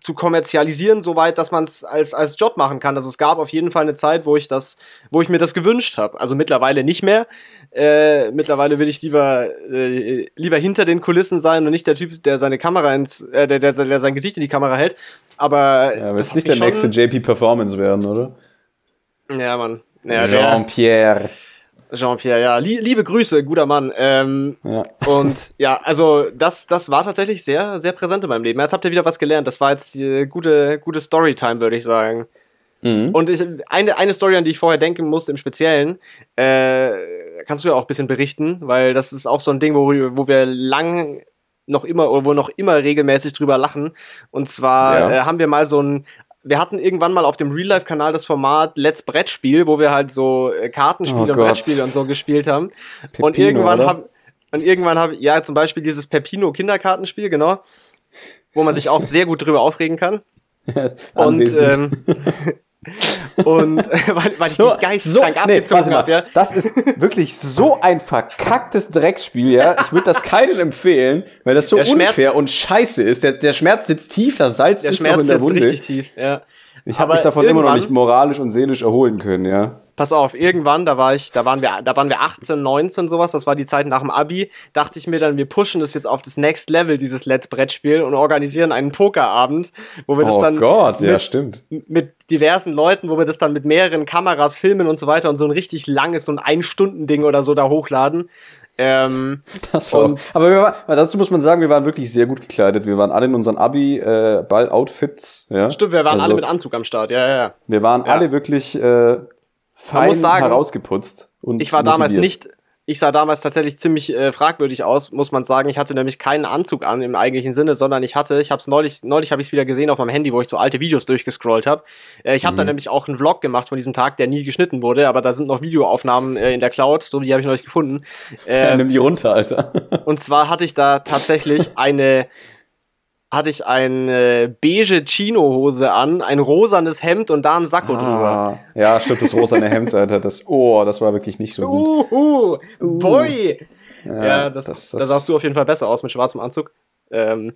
zu kommerzialisieren, soweit, dass man es als, als Job machen kann. Also es gab auf jeden Fall eine Zeit, wo ich das, wo ich mir das gewünscht habe. Also mittlerweile nicht mehr. Äh, mittlerweile will ich lieber, äh, lieber hinter den Kulissen sein und nicht der Typ, der seine Kamera ins, äh, der, der, der sein Gesicht in die Kamera hält. Aber Ja, das nicht der nächste JP Performance werden, oder? Ja, Mann. Ja, Jean-Pierre. Jean-Pierre, ja. Lie liebe Grüße, guter Mann. Ähm, Ja. Und ja, also das, das war tatsächlich sehr, sehr präsent in meinem Leben. Jetzt habt ihr wieder was gelernt. Das war jetzt die gute, gute Storytime, würde ich sagen. Mhm. Und ich, eine, eine Story, an die ich vorher denken musste im Speziellen, äh, kannst du ja auch ein bisschen berichten, weil das ist auch so ein Ding, wo, wo wir lang noch immer oder wo noch immer regelmäßig drüber lachen. Und zwar Ja. äh, haben wir mal so ein wir hatten irgendwann mal auf dem Real-Life-Kanal das Format Let's Brettspiel, wo wir halt so äh, Kartenspiele Oh und Gott. Brettspiele und so gespielt haben. und Pepino, irgendwann oder? habe und irgendwann habe ja zum Beispiel dieses Pepino Kinderkartenspiel, genau, wo man sich auch sehr gut drüber aufregen kann. Und ähm, und weil, weil ich dich geisteskrank abgezogen warte habe, ja. Das ist wirklich so ein verkacktes Drecksspiel, ja. Ich würde das keinem empfehlen, weil das so Der Schmerz- unfair und scheiße ist. Der, der Schmerz sitzt tief, das Salz Der ist noch Schmerz in der sitzt Wunde. richtig tief, ja. Ich habe mich davon immer noch nicht moralisch und seelisch erholen können, ja. Pass auf, irgendwann, da war ich, da waren wir, da waren wir 18, 19, sowas, das war die Zeit nach dem Abi, dachte ich mir dann, wir pushen das jetzt auf das Next Level, dieses Let's Brettspiel und organisieren einen Pokerabend, wo wir das Oh dann Gott, ja, mit, stimmt. mit diversen Leuten, wo wir das dann mit mehreren Kameras filmen und so weiter und so ein richtig langes, so ein Ein-Stunden-Ding oder so da hochladen. Ähm, Das war, Und- aber wir war, dazu muss man sagen, wir waren wirklich sehr gut gekleidet. Wir waren alle in unseren Abi äh, ja. stimmt, wir waren Also, alle mit Anzug am Start, ja, ja, ja. Wir waren Ja. alle wirklich äh, fein sagen, herausgeputzt. Und ich war motiviert. damals nicht, ich sah damals tatsächlich ziemlich äh, fragwürdig aus, muss man sagen. Ich hatte nämlich keinen Anzug an im eigentlichen Sinne, sondern ich hatte, ich habe es neulich, neulich habe ich es wieder gesehen auf meinem Handy, wo ich so alte Videos durchgescrollt habe. Äh, ich habe mhm. da nämlich auch einen Vlog gemacht von diesem Tag, der nie geschnitten wurde, aber da sind noch Videoaufnahmen äh, in der Cloud, so die habe ich neulich gefunden. Äh, nimm die runter, Alter. und zwar hatte ich da tatsächlich eine hatte ich eine beige Chino-Hose an, ein rosanes Hemd und da ein Sakko ah, drüber. Ja, stimmt, das rosane Hemd, Alter. Das, oh, das war wirklich nicht so gut. Uh, uh, boy! Ja, ja das, das, das, da sahst du auf jeden Fall besser aus mit schwarzem Anzug. Ähm,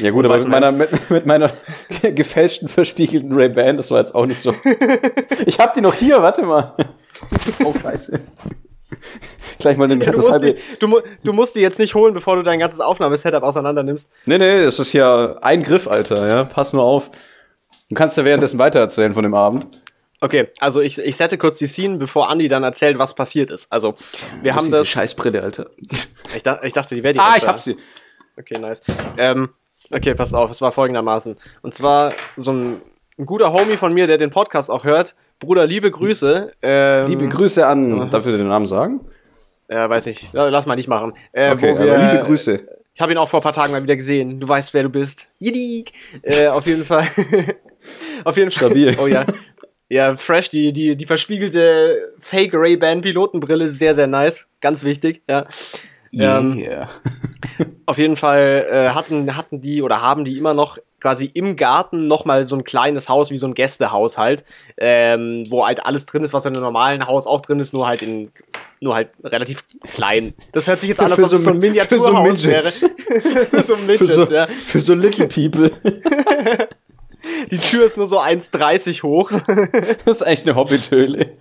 ja gut, aber mit meiner, mit, mit meiner gefälschten, verspiegelten Ray-Ban, das war jetzt auch nicht so. ich hab die noch hier, warte mal. Oh, scheiße gleich mal den, ja, das halbe. Die, du, du, musst die jetzt nicht holen, bevor du dein ganzes Aufnahmesetup auseinander nimmst. Nee, nee, das ist ja ein Griff, Alter, ja. Pass nur auf. Du kannst ja währenddessen weitererzählen von dem Abend. Okay, also ich, ich sette kurz die Scene, bevor Andi dann erzählt, was passiert ist. Also, wir haben das. Scheißbrille, Alter. Ich, dachte, ich dachte, die wäre die. Ah, ich hab sie. Okay, nice. Ähm, okay, pass auf, es war folgendermaßen. Und zwar so ein, ein guter Homie von mir, der den Podcast auch hört. Bruder, liebe Grüße. Ähm, liebe Grüße an, darf ich den Namen sagen? Äh, weiß nicht, lass mal nicht machen. Äh, okay, wir, liebe Grüße. Ich habe ihn auch vor ein paar Tagen mal wieder gesehen. Du weißt, wer du bist. Yidik. Äh, auf jeden Fall. auf jeden Fall. Stabil. Oh ja. Ja, fresh, die, die, die verspiegelte Fake Ray-Ban Pilotenbrille ist sehr, sehr nice. Ganz wichtig, ja. Ähm, yeah. Ähm, auf jeden Fall äh, hatten, hatten die oder haben die immer noch quasi im Garten nochmal so ein kleines Haus wie so ein Gästehaushalt, ähm, wo halt alles drin ist, was in einem normalen Haus auch drin ist, nur halt in nur halt relativ klein. Das hört sich jetzt an, als ob es so ein Miniaturhaus so wäre. für so Midgets, für so, ja. Für so Little People. Die Tür ist nur so 1,30 hoch. Das ist echt eine Hobbithöhle.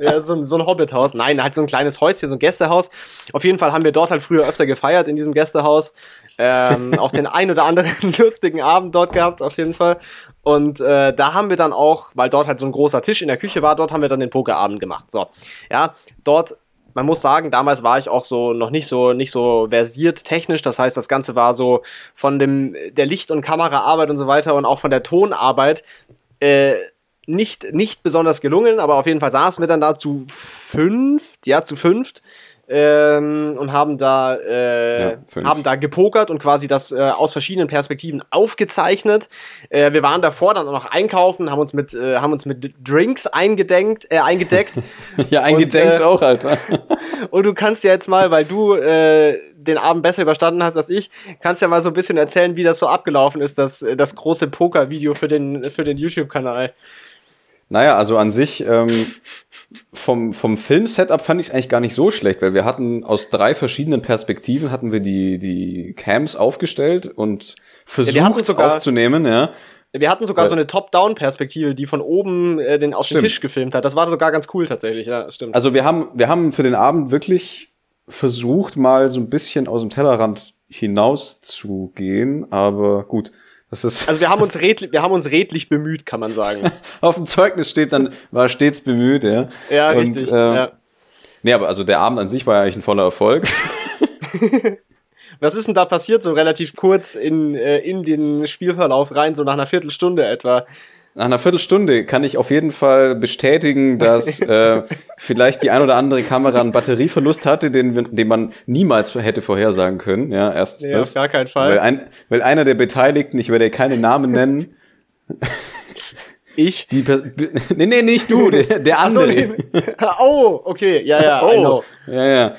Ja, so, so ein Hobbithaus. Nein, halt so ein kleines Häuschen, so ein Gästehaus. Auf jeden Fall haben wir dort halt früher öfter gefeiert in diesem Gästehaus. Ähm, auch den ein oder anderen lustigen Abend dort gehabt, auf jeden Fall. Und äh, da haben wir dann auch, weil dort halt so ein großer Tisch in der Küche war, dort haben wir dann den Pokerabend gemacht. So, ja, dort man muss sagen, damals war ich auch so noch nicht so nicht so versiert technisch. Das heißt, das Ganze war so von dem der Licht- und Kameraarbeit und so weiter und auch von der Tonarbeit äh, nicht nicht besonders gelungen. Aber auf jeden Fall saßen wir dann da zu fünft, ja zu fünft ähm, und haben da äh, ja, haben da gepokert und quasi das äh, aus verschiedenen Perspektiven aufgezeichnet. Äh, wir waren davor dann auch noch einkaufen, haben uns mit äh, haben uns mit Drinks eingedenkt, äh, eingedeckt. ja, eingedenkt äh, auch, Alter. und du kannst ja jetzt mal, weil du äh, den Abend besser überstanden hast als ich, kannst ja mal so ein bisschen erzählen, wie das so abgelaufen ist, das das große Poker-Video für den für den YouTube-Kanal. Naja, also an sich ähm, vom, vom Film-Setup fand ich es eigentlich gar nicht so schlecht, weil wir hatten aus drei verschiedenen Perspektiven hatten wir die, die Cams aufgestellt und versucht ja, sogar, aufzunehmen, ja. Wir hatten sogar weil, so eine Top-Down-Perspektive, die von oben äh, den aus stimmt. dem Tisch gefilmt hat. Das war sogar ganz cool tatsächlich, ja, stimmt. Also wir haben, wir haben für den Abend wirklich versucht, mal so ein bisschen aus dem Tellerrand hinaus zu gehen, aber gut. Das ist also wir haben uns redlich, wir haben uns redlich bemüht, kann man sagen. Auf dem Zeugnis steht dann, war stets bemüht, ja. Ja, Und, richtig. Äh, ja. Nee, aber also der Abend an sich war ja eigentlich ein voller Erfolg. Was ist denn da passiert, so relativ kurz in, äh, in den Spielverlauf rein, so nach einer Viertelstunde etwa? Nach einer Viertelstunde kann ich auf jeden Fall bestätigen, dass äh, vielleicht die ein oder andere Kamera einen Batterieverlust hatte, den, den man niemals hätte vorhersagen können. Ja, erstens nee, das. Auf gar keinen Fall. Weil, ein, weil einer der Beteiligten, ich werde keine Namen nennen. Ich? Die nee, nee, nicht du, der, der andere. So, nee. oh, okay, ja, ja, oh, ja, ja.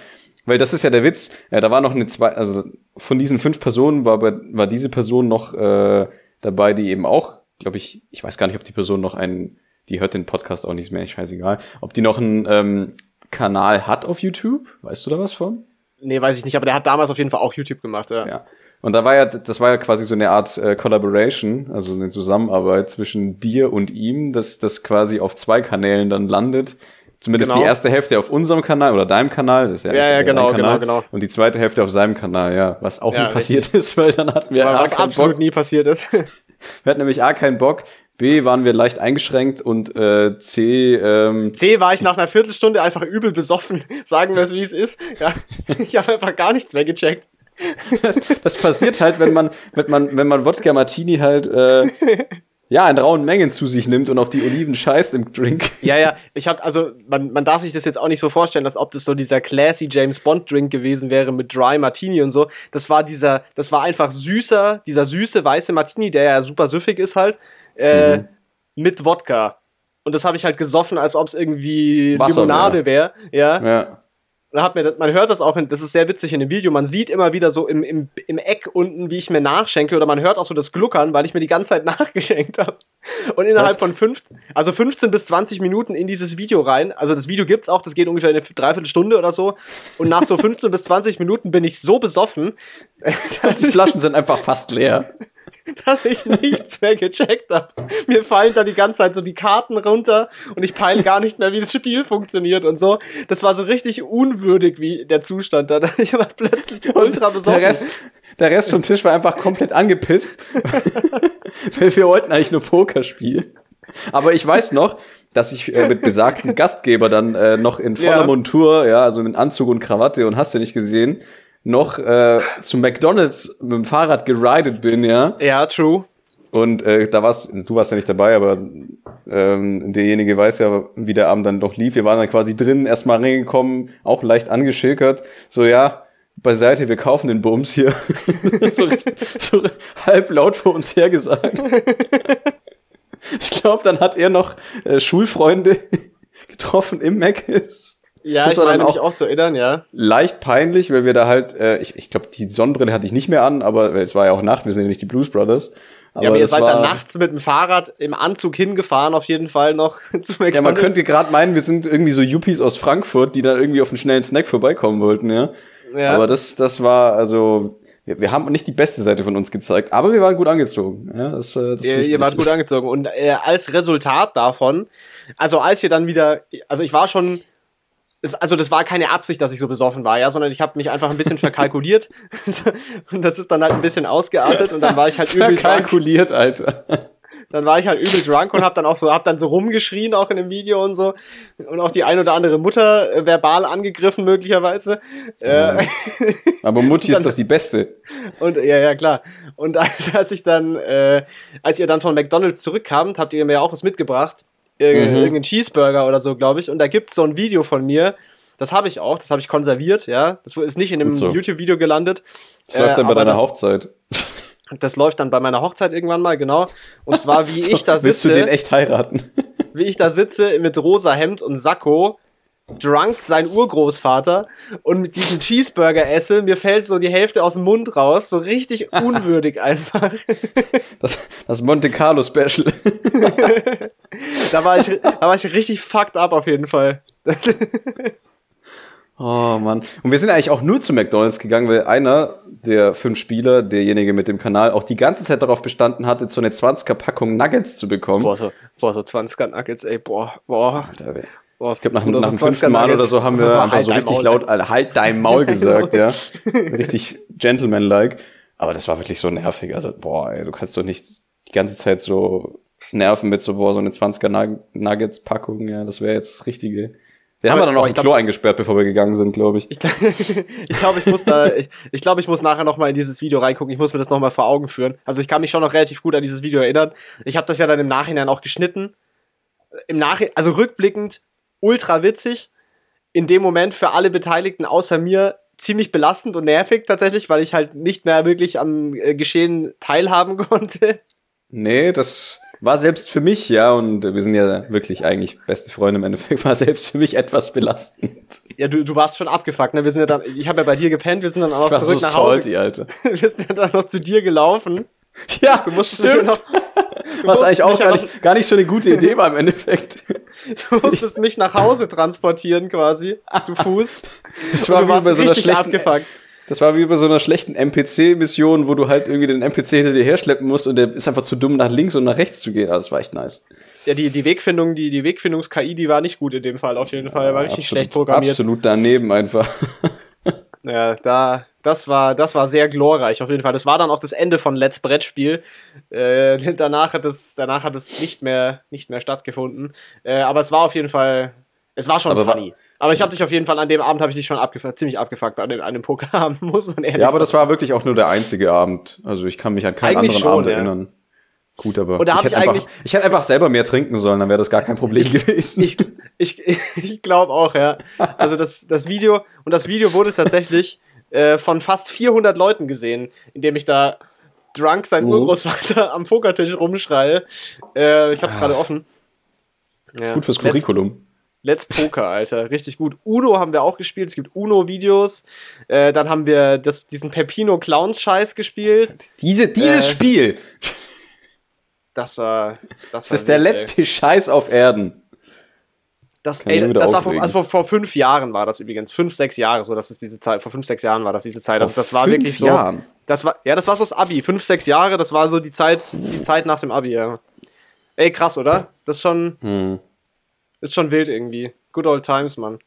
Weil das ist ja der Witz. Ja, da war noch eine zwei, also von diesen fünf Personen war, war diese Person noch äh, dabei, die eben auch glaube ich, ich weiß gar nicht, ob die Person noch einen, die hört den Podcast auch nicht mehr, scheißegal, ob die noch einen ähm, Kanal hat auf YouTube. Weißt du da was von? Nee, weiß ich nicht, aber der hat damals auf jeden Fall auch YouTube gemacht, ja. ja. Und da war ja, das war ja quasi so eine Art äh, Collaboration, also eine Zusammenarbeit zwischen dir und ihm, dass das quasi auf zwei Kanälen dann landet. Zumindest genau. die erste Hälfte auf unserem Kanal oder deinem Kanal, das ist ja, ja, ja genau, genau, genau. Und die zweite Hälfte auf seinem Kanal, ja, was auch ja, nie passiert richtig. ist, weil dann hatten wir was absolut nie passiert ist. Wir hatten nämlich A, keinen Bock, B, waren wir leicht eingeschränkt und äh, C, ähm, C war ich nach einer Viertelstunde einfach übel besoffen, sagen wir es wie es ist. Ja, ich habe einfach gar nichts mehr gecheckt. Das, das passiert halt, wenn man, wenn man, wenn man Wodka Martini halt äh, ja, in rauen Mengen zu sich nimmt und auf die Oliven scheißt im Drink. Ja, ja, ich hab, also, man, man darf sich das jetzt auch nicht so vorstellen, als ob das so dieser classy James Bond Drink gewesen wäre mit Dry Martini und so. Das war dieser, das war einfach süßer, dieser süße weiße Martini, der ja super süffig ist halt, äh, mhm. mit Wodka. Und das habe ich halt gesoffen, als ob es irgendwie Wasser Limonade wäre. Ja. ja und hat mir das, man hört das auch, in, das ist sehr witzig in dem Video, man sieht immer wieder so im, im, im Eck unten, wie ich mir nachschenke, oder man hört auch so das Gluckern, weil ich mir die ganze Zeit nachgeschenkt habe. Und innerhalb Was? von fünf, also 15 bis 20 Minuten in dieses Video rein, also das Video gibt's auch, das geht ungefähr eine Dreiviertelstunde oder so, und nach so 15 bis 20 Minuten bin ich so besoffen. Die Flaschen sind einfach fast leer. dass ich nichts mehr gecheckt habe. Mir fallen da die ganze Zeit so die Karten runter und ich peile gar nicht mehr, wie das Spiel funktioniert und so. Das war so richtig unwürdig, wie der Zustand da. Ich war plötzlich ultra besoffen. Der Rest, der Rest vom Tisch war einfach komplett angepisst. wir wollten eigentlich nur Poker spielen. Aber ich weiß noch, dass ich äh, mit besagten Gastgeber dann äh, noch in voller ja. Montur, ja, also mit Anzug und Krawatte und hast du nicht gesehen, noch äh, zu McDonalds mit dem Fahrrad geridet bin, ja. Ja, true. Und äh, da warst du warst ja nicht dabei, aber ähm, derjenige weiß ja, wie der Abend dann doch lief. Wir waren dann quasi drin, erstmal reingekommen, auch leicht angeschilkert. So, ja, beiseite, wir kaufen den Bums hier. so, richtig, so halb laut vor uns her gesagt. ich glaube, dann hat er noch äh, Schulfreunde getroffen im Macis. Ja, das ich war meine mich auch zu erinnern, ja. Leicht peinlich, weil wir da halt, äh, ich, ich glaube, die Sonnenbrille hatte ich nicht mehr an, aber es war ja auch Nacht, wir sind ja nicht die Blues Brothers. Aber ja, aber ihr seid dann nachts mit dem Fahrrad im Anzug hingefahren, auf jeden Fall noch zu McDonald's. Ja, man könnte gerade meinen, wir sind irgendwie so Yuppies aus Frankfurt, die dann irgendwie auf einen schnellen Snack vorbeikommen wollten, ja. ja. Aber das, das war, also, wir, wir haben nicht die beste Seite von uns gezeigt, aber wir waren gut angezogen. Ja, das, äh, das ihr, ihr wart gut angezogen. Und äh, als Resultat davon, also als ihr dann wieder, also ich war schon es, also das war keine Absicht, dass ich so besoffen war, ja, sondern ich habe mich einfach ein bisschen verkalkuliert und das ist dann halt ein bisschen ausgeartet und dann war ich halt übel verkalkuliert, Alter. Dann war ich halt übel drunk und hab dann auch so hab dann so rumgeschrien auch in dem Video und so und auch die ein oder andere Mutter äh, verbal angegriffen möglicherweise. Ja. Äh, Aber Mutti dann, ist doch die beste. Und ja ja klar. Und als, als ich dann äh, als ihr dann von McDonald's zurückkamt, habt ihr mir ja auch was mitgebracht mhm. irgendeinen Cheeseburger oder so, glaube ich. Und da gibt's so ein Video von mir. Das habe ich auch, das habe ich konserviert, ja. Das ist nicht in einem so. YouTube-Video gelandet. Das äh, läuft dann bei deiner das, Hochzeit. Das läuft dann bei meiner Hochzeit irgendwann mal, genau. Und zwar, wie so, ich da sitze. Willst du den echt heiraten? wie ich da sitze mit rosa Hemd und Sakko drunk sein Urgroßvater und mit diesem Cheeseburger esse, mir fällt so die Hälfte aus dem Mund raus, so richtig unwürdig einfach. Das, das Monte Carlo Special. da, war ich, da war ich richtig fucked up auf jeden Fall. Oh Mann. Und wir sind eigentlich auch nur zu McDonalds gegangen, weil einer der fünf Spieler, derjenige mit dem Kanal, auch die ganze Zeit darauf bestanden hatte, so eine 20er Packung Nuggets zu bekommen. Boah, so, boah, so 20er Nuggets, ey, boah, boah. Alter, Boah, ich glaube, nach, nach dem fünften Mal oder so haben wir einfach halt so richtig Maul, laut, Alter, halt dein Maul gesagt, ja. richtig gentleman-like. Aber das war wirklich so nervig. Also, boah, ey, du kannst doch nicht die ganze Zeit so nerven mit so, boah, so eine 20er Nuggets-Packung, ja, das wäre jetzt das Richtige. Den haben wir dann noch im Klo eingesperrt, bevor wir gegangen sind, glaube ich. Ich, ich glaube, ich muss da, ich, ich glaube, ich muss nachher noch mal in dieses Video reingucken. Ich muss mir das noch mal vor Augen führen. Also ich kann mich schon noch relativ gut an dieses Video erinnern. Ich habe das ja dann im Nachhinein auch geschnitten. Im Nachhinein, also rückblickend ultra witzig. In dem Moment für alle Beteiligten außer mir ziemlich belastend und nervig tatsächlich, weil ich halt nicht mehr wirklich am äh, Geschehen teilhaben konnte. Nee, das war selbst für mich, ja, und wir sind ja wirklich eigentlich beste Freunde im Endeffekt, war selbst für mich etwas belastend. Ja, du, du warst schon abgefuckt, ne? Wir sind ja dann, ich habe ja bei dir gepennt, wir sind dann auch noch zurück so nach Hause. Salty, Alter. Wir sind ja dann noch zu dir gelaufen. Ja, du musst stimmt. Noch, Was eigentlich auch gar nicht, gar nicht so eine gute Idee war im Endeffekt. Du musstest mich nach Hause transportieren quasi, zu Fuß. Das war wie bei so einer schlechten, abgefuckt. Das war wie bei so einer schlechten NPC-Mission, wo du halt irgendwie den NPC hinter dir herschleppen musst und der ist einfach zu dumm, nach links und nach rechts zu gehen. Also, das war echt nice. Ja, die, die Wegfindung, die, die Wegfindungs-KI, die war nicht gut in dem Fall auf jeden Fall. war richtig absolut, schlecht programmiert. Absolut daneben einfach. Ja, da, das war, das war sehr glorreich auf jeden Fall. Das war dann auch das Ende von Let's Brettspiel. Äh, danach hat es, danach hat es nicht mehr, nicht mehr stattgefunden. Äh, aber es war auf jeden Fall, es war schon aber funny. War, aber ich habe dich auf jeden Fall an dem Abend habe ich dich schon abgefuckt, ziemlich abgefuckt an dem, an dem Pokerabend, muss man ehrlich sagen. Ja, aber sagen. das war wirklich auch nur der einzige Abend. Also ich kann mich an keinen Eigentlich anderen schon, Abend ja. erinnern. Gut, aber da hab hätte ich einfach, ich hätte einfach selber mehr trinken sollen, dann wäre das gar kein Problem gewesen. Ich, ich, ich glaube auch, ja. Also das, das Video, und das Video wurde tatsächlich äh, von fast 400 Leuten gesehen, indem ich da drunk sein Mhm. Urgroßvater am Pokertisch rumschreie. Äh, ich hab's gerade offen. Ja. Gut fürs Curriculum. Let's Poker, Alter. Richtig gut. Uno haben wir auch gespielt. Es gibt Uno-Videos. Äh, dann haben wir das, diesen Pepino Clowns-Scheiß gespielt. Diese, dieses Äh, Spiel, Das war. Das, das ist der letzte Scheiß auf Erden. Das, Kann ey, das war vor, also vor, vor fünf Jahren war das übrigens. Fünf, sechs Jahre, so das ist diese Zeit. Vor fünf, sechs Jahren war das diese Zeit. Also das war fünf wirklich so. Jahren? Das war, ja, das war so das Abi. Fünf, sechs Jahre, das war so die Zeit, die Zeit nach dem Abi, ja. Ey, krass, oder? Das ist schon, Hm. ist schon wild irgendwie. Good old times, Mann.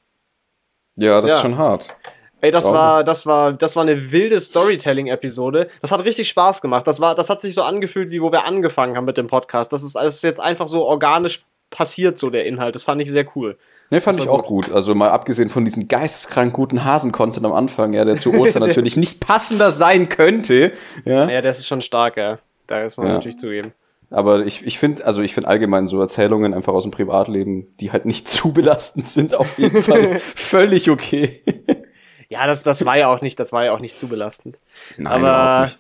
Ja, das Ja. ist schon hart. Ey, das Schau. war, das war, das war eine wilde Storytelling-Episode. Das hat richtig Spaß gemacht. Das war, das hat sich so angefühlt, wie wo wir angefangen haben mit dem Podcast. Das ist alles jetzt einfach so organisch passiert, so der Inhalt. Das fand ich sehr cool. Ne, fand Das ich war auch gut. Also mal abgesehen von diesem geisteskrank guten Hasen-Content am Anfang, ja, der zu Ostern natürlich nicht passender sein könnte. Ja. Ja, das ist schon stark, ja. Da ist man Ja. natürlich zugeben. Aber ich, ich finde, also ich finde allgemein so Erzählungen einfach aus dem Privatleben, die halt nicht zu belastend sind, auf jeden Fall völlig okay. Ja, das, das war ja auch nicht, das war ja auch nicht zu belastend. Nein, aber, nicht.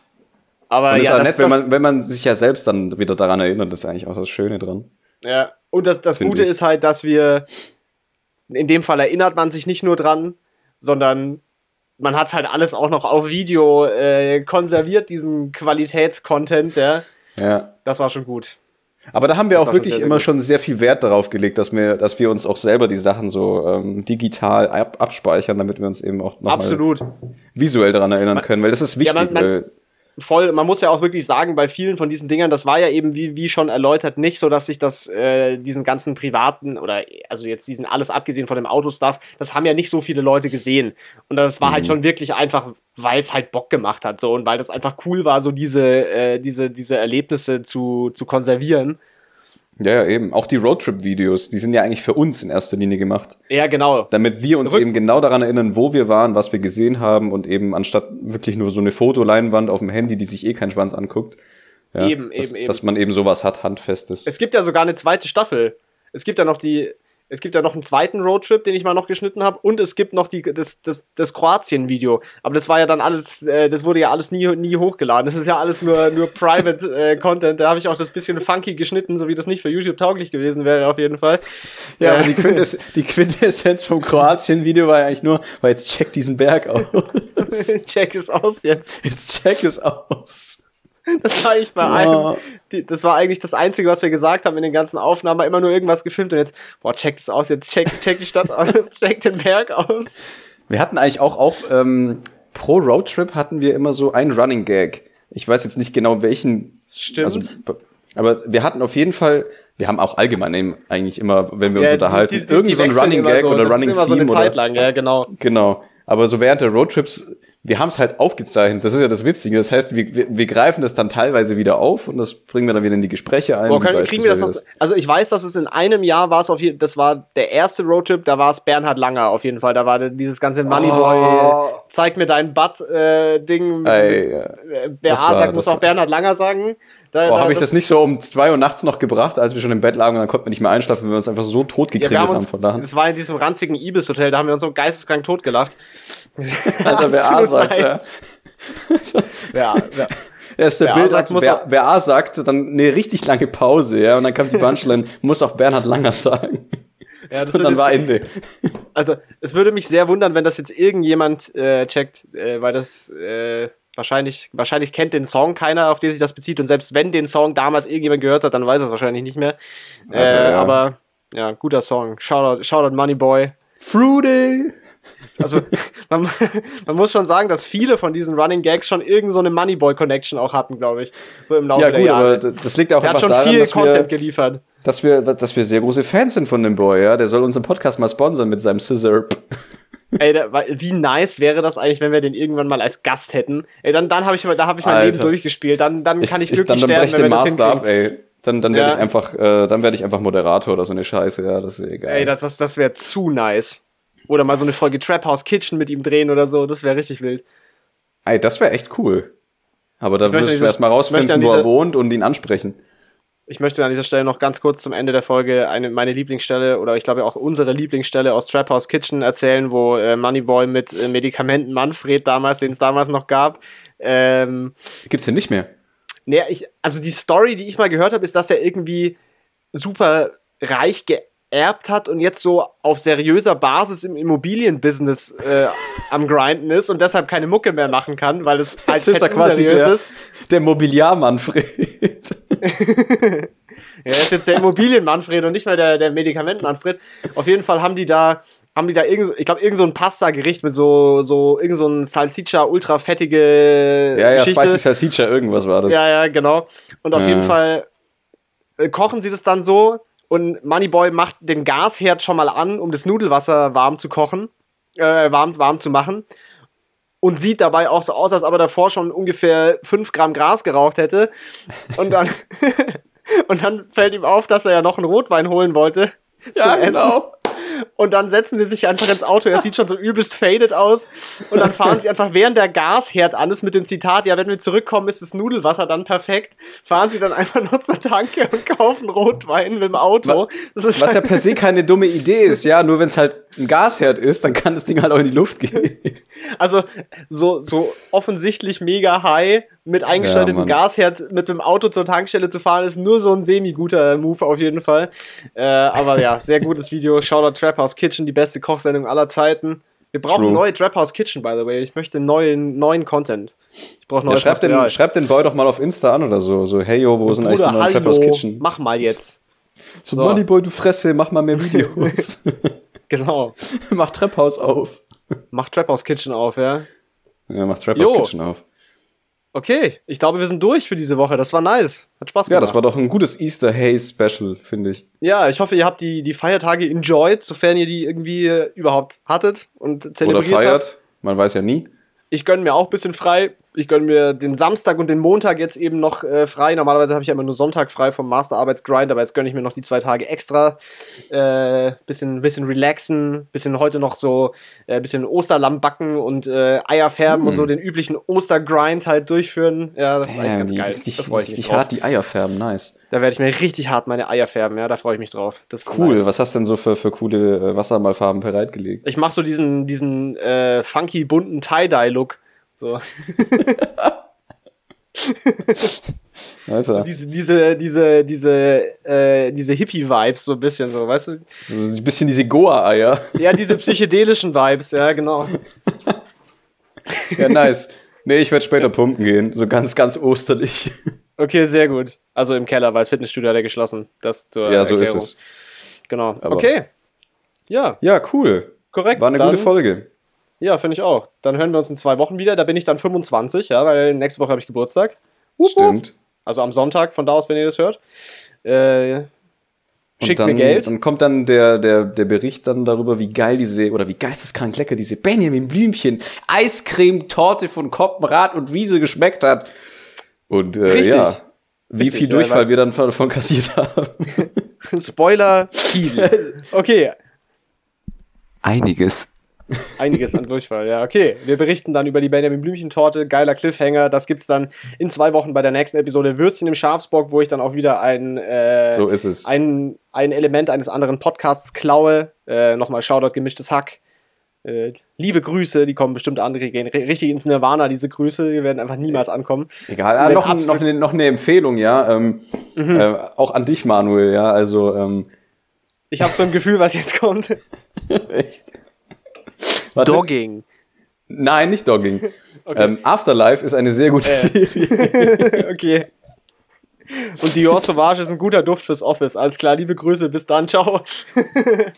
aber Und ist ja, auch nett, wenn man, wenn man sich ja selbst dann wieder daran erinnert, das ist eigentlich auch das Schöne dran. ja. Und das, das Find Gute ich. ist halt, dass wir, in dem Fall erinnert man sich nicht nur dran, sondern man hat halt alles auch noch auf Video äh, konserviert, diesen Qualitätscontent, ja. Ja. Das war schon gut. Aber da haben wir Das auch wirklich sehr, sehr immer gut. schon sehr viel Wert darauf gelegt, dass wir, dass wir uns auch selber die Sachen so ähm, digital ab, abspeichern, damit wir uns eben auch noch Absolut. visuell daran erinnern können, weil das ist wichtig. man- man- weil, voll, man muss ja auch wirklich sagen, bei vielen von diesen Dingern, das war ja eben, wie, wie schon erläutert, nicht so, dass sich das, äh, diesen ganzen privaten oder, also jetzt diesen alles abgesehen von dem Autostuff, das haben ja nicht so viele Leute gesehen. Und das war Mhm. halt schon wirklich einfach, weil es halt Bock gemacht hat, so, und weil das einfach cool war, so diese, äh, diese, diese Erlebnisse zu, zu konservieren. Ja, ja, eben. Auch die Roadtrip-Videos, die sind ja eigentlich für uns in erster Linie gemacht. Ja, genau. Damit wir uns Rück- eben genau daran erinnern, wo wir waren, was wir gesehen haben und eben anstatt wirklich nur so eine Fotoleinwand auf dem Handy, die sich eh kein Schwanz anguckt. Ja, Eben, dass, eben, eben. Dass man eben sowas hat, handfestes. Es gibt ja sogar eine zweite Staffel. Es gibt ja noch die, es gibt ja noch einen zweiten Roadtrip, den ich mal noch geschnitten habe, und es gibt noch die, das, das, das Kroatien-Video. Aber das war ja dann alles, äh, das wurde ja alles nie, nie hochgeladen. Das ist ja alles nur, nur Private äh, Content. Da habe ich auch das bisschen funky geschnitten, so wie das nicht für YouTube tauglich gewesen wäre, auf jeden Fall. Ja, aber Äh, die, Quintess die Quintessenz vom Kroatien-Video war ja eigentlich nur, weil jetzt check diesen Berg aus. check es aus jetzt. Jetzt check es aus. Das war ich bei Ja. einem. Die, das war eigentlich das Einzige, was wir gesagt haben in den ganzen Aufnahmen. War Immer nur irgendwas gefilmt und jetzt, boah, check es aus, jetzt check, check die Stadt aus, check den Berg aus. Wir hatten eigentlich auch, auch ähm, pro Roadtrip hatten wir immer so einen Running Gag. Ich weiß jetzt nicht genau welchen. Stimmt. Also, aber wir hatten auf jeden Fall, wir haben auch allgemein eben eigentlich immer, wenn wir uns Ja, unterhalten, die- die- die irgend so ein Running Gag so. oder das Running ist immer so Theme eine Zeit lang, ja, genau. Genau. Aber so während der Roadtrips, wir haben es halt aufgezeichnet. Das ist ja das Witzige. Das heißt, wir, wir, wir greifen das dann teilweise wieder auf und das bringen wir dann wieder in die Gespräche ein. Boah, können, kriegen wir das noch? Also ich weiß, dass es in einem Jahr war es auf jeden das war der erste Roadtrip, da war es Bernhard Langer auf jeden Fall. Da war dieses ganze Moneyboy, Oh. zeig mir deinen Butt äh, Ding. Ey, ja. Wer Das A war- sagt, muss auch Bernhard Langer sagen. Da, Boah, da- habe ich das nicht so um zwei Uhr nachts noch gebracht, als wir schon im Bett lagen und dann konnten wir nicht mehr einschlafen, weil wir uns einfach so tot Ja, gekriegt wir haben uns, von Lachen. das war in diesem ranzigen Ibis-Hotel, da haben wir uns so geisteskrank totgelacht. Alter, wer A sagt, ja. nice. Ja, ja. Erst der Wer A Bild sagt, muss wer, wer A sagt, dann eine richtig lange Pause, ja, und dann kam die Punchline, muss auch Bernhard Langer sagen. ja das Und dann war Ende. Also, es würde mich sehr wundern, wenn das jetzt irgendjemand äh, checkt, äh, weil das äh, wahrscheinlich, wahrscheinlich kennt den Song keiner, auf den sich das bezieht. Und selbst wenn den Song damals irgendjemand gehört hat, dann weiß er es wahrscheinlich nicht mehr. Äh, Alter, ja. Aber ja, guter Song. Shoutout, Shoutout Moneyboy. Fruity! Also, man, man muss schon sagen, dass viele von diesen Running Gags schon irgend so eine Moneyboy-Connection auch hatten, glaube ich. So im Laufe Ja der gut, Jahre. aber das liegt auch Der hat einfach schon daran, viel dass Content wir, geliefert. dass, wir, dass wir sehr große Fans sind von dem Boy, ja. Der soll unseren Podcast mal sponsern mit seinem Scissor. Ey, da, wie nice wäre das eigentlich, wenn wir den irgendwann mal als Gast hätten? Ey, dann, dann habe ich, da hab ich mein Alter. Leben durchgespielt. Dann, dann kann ich, dann, glücklich dann sterben, brech wenn den wir das Master ab, ey. Dann, dann werde Ja. ich einfach, äh, dann werde ich einfach Moderator oder so eine Scheiße, ja, das ist egal. Ey, das, das, das wäre zu nice. Oder mal so eine Folge Trap House Kitchen mit ihm drehen oder so. Das wäre richtig wild. Ey, das wäre echt cool. Aber da müssen wir erstmal ich rausfinden, wo er wohnt und ihn ansprechen. Ich möchte an dieser Stelle noch ganz kurz zum Ende der Folge eine, meine Lieblingsstelle oder ich glaube auch unsere Lieblingsstelle aus Trap House Kitchen erzählen, wo äh, Moneyboy mit äh, Medikamenten Manfred damals, den es damals noch gab. Ähm, Gibt's den nicht mehr? Nee, ich, also die Story, die ich mal gehört habe, ist, dass er irgendwie super reich geerbt hat und jetzt so auf seriöser Basis im Immobilienbusiness äh, am Grinden ist und deshalb keine Mucke mehr machen kann, weil es halt Jetzt ist er quasi der, ist. der Mobiliar-Manfred. Ja, er ist jetzt der Immobilien-Manfred und nicht mehr der, der Medikamenten-Manfred. Auf jeden Fall haben die da, haben die da irgend, ich glaube, irgend so ein Pasta-Gericht mit so, so, irgend so ein Salsiccia ultra fettige ja, ja, Geschichte. Spicy Salsiccia, irgendwas war das. Ja, ja, genau. Und auf Ja. jeden Fall äh, kochen sie das dann so und Moneyboy macht den Gasherd schon mal an, um das Nudelwasser warm zu kochen, äh, warm, warm zu machen. Und sieht dabei auch so aus, als ob er davor schon ungefähr 5 Gramm Gras geraucht hätte. Und dann, und dann fällt ihm auf, dass er ja noch einen Rotwein holen wollte. Ja, zum Essen. Und dann setzen sie sich einfach ins Auto. Er sieht schon so übelst faded aus. Und dann fahren sie einfach, während der Gasherd an ist, mit dem Zitat, ja, wenn wir zurückkommen, ist das Nudelwasser dann perfekt. Fahren sie dann einfach nur zur Tanke und kaufen Rotwein mit dem Auto. Das ist Was ja per se keine dumme Idee ist, ja, nur wenn es halt ein Gasherd ist, dann kann das Ding halt auch in die Luft gehen. also so, so offensichtlich mega high mit eingeschaltetem Mann. Gasherd mit dem Auto zur Tankstelle zu fahren, ist nur so ein semi-guter Move auf jeden Fall. Äh, aber ja, sehr gutes Video. Shoutout Trap House Kitchen, die beste Kochsendung aller Zeiten. Wir brauchen True. neue Trap House Kitchen, by the way. Ich möchte neuen, neuen Content. Ich brauche Ja, neues schreib, den, schreib den Boy doch mal auf Insta an oder so. So, hey yo, wo sind eigentlich die Bruder, neuen Trap House Kitchen? mach mal jetzt. So, so. Moneyboy, du Fresse, mach mal mehr Videos. Genau. mach Trap House auf. Mach Trap House Kitchen auf, ja. Ja, mach Trap House. Kitchen auf. Okay, ich glaube, wir sind durch für diese Woche. Das war nice. Hat Spaß Ja, gemacht. das war doch ein gutes Easter Haze Special, finde ich. Ja, ich hoffe, ihr habt die, die Feiertage enjoyed, sofern ihr die irgendwie äh, überhaupt hattet und Oder zelebriert habt. feiert. Man weiß ja nie. Ich gönne mir auch ein bisschen frei. Ich gönne mir den Samstag und den Montag jetzt eben noch äh, frei. Normalerweise habe ich ja immer nur Sonntag frei vom Masterarbeitsgrind, aber jetzt gönne ich mir noch die zwei Tage extra. Äh, bisschen, bisschen relaxen, bisschen heute noch so äh, bisschen Osterlamm backen und äh, Eier färben und so den üblichen Ostergrind halt durchführen. Ja, das ist eigentlich ganz geil. Richtig, da freue ich mich richtig drauf. hart die Eier färben, nice. Da werde ich mir richtig hart meine Eier färben, ja, da freue ich mich drauf. Das Cool, nice. was hast du denn so für, für coole äh, Wassermalfarben bereitgelegt? Ich mache so diesen, diesen äh, funky, bunten Tie-Dye-Look. So. Also, diese, diese, diese, diese, äh, diese Hippie-Vibes, so ein bisschen so, weißt du? so ein bisschen diese Goa-Eier. Ja, diese psychedelischen Vibes, ja, genau. Ja, nice. Nee, ich werde später pumpen gehen. So ganz, ganz osterlich. Okay, sehr gut. Also im Keller, weil das Fitnessstudio hat er geschlossen. Das zur Ja, so Erklärung. ist es. Genau. Aber- okay. Ja, Ja, cool. korrekt. War eine Dann- gute Folge. Ja, finde ich auch. Dann hören wir uns in zwei Wochen wieder. Da bin ich dann 25, ja, weil nächste Woche habe ich Geburtstag. Wup, wup. Stimmt. Also am Sonntag, von da aus, wenn ihr das hört. Äh, schickt dann, mir Geld. Dann kommt dann der, der, der Bericht dann darüber, wie geil diese, oder wie geisteskrank lecker diese Benjamin Blümchen Eiscreme-Torte von Koppenrad und Wiese geschmeckt hat. Und äh, Richtig. ja, wie Richtig, viel ja, Durchfall wir dann davon kassiert haben. Spoiler viel. Okay, Einiges. Einiges an Durchfall. Ja, okay. Wir berichten dann über die Benjamin Blümchen-Torte. Geiler Cliffhanger. Das gibt's dann in zwei Wochen bei der nächsten Episode Würstchen im Schafsbock, wo ich dann auch wieder ein, äh, So ist es. ein, ein Element eines anderen Podcasts klaue. Äh, Nochmal Shoutout gemischtes Hack. Äh, liebe Grüße, die kommen bestimmt andere, gehen ri- richtig ins Nirvana, diese Grüße, die werden einfach niemals ankommen. Egal, ah, noch, noch, eine, noch eine Empfehlung, ja. Ähm, Mhm. äh, auch an dich, Manuel, ja. Also, ähm, Ich habe so ein Gefühl, was jetzt kommt. echt. Warte. Dogging. Nein, nicht Dogging. Ähm, Afterlife ist eine sehr gute Äh. Serie. okay. Und Dior Sauvage ist ein guter Duft fürs Office. Alles klar, liebe Grüße, bis dann, ciao.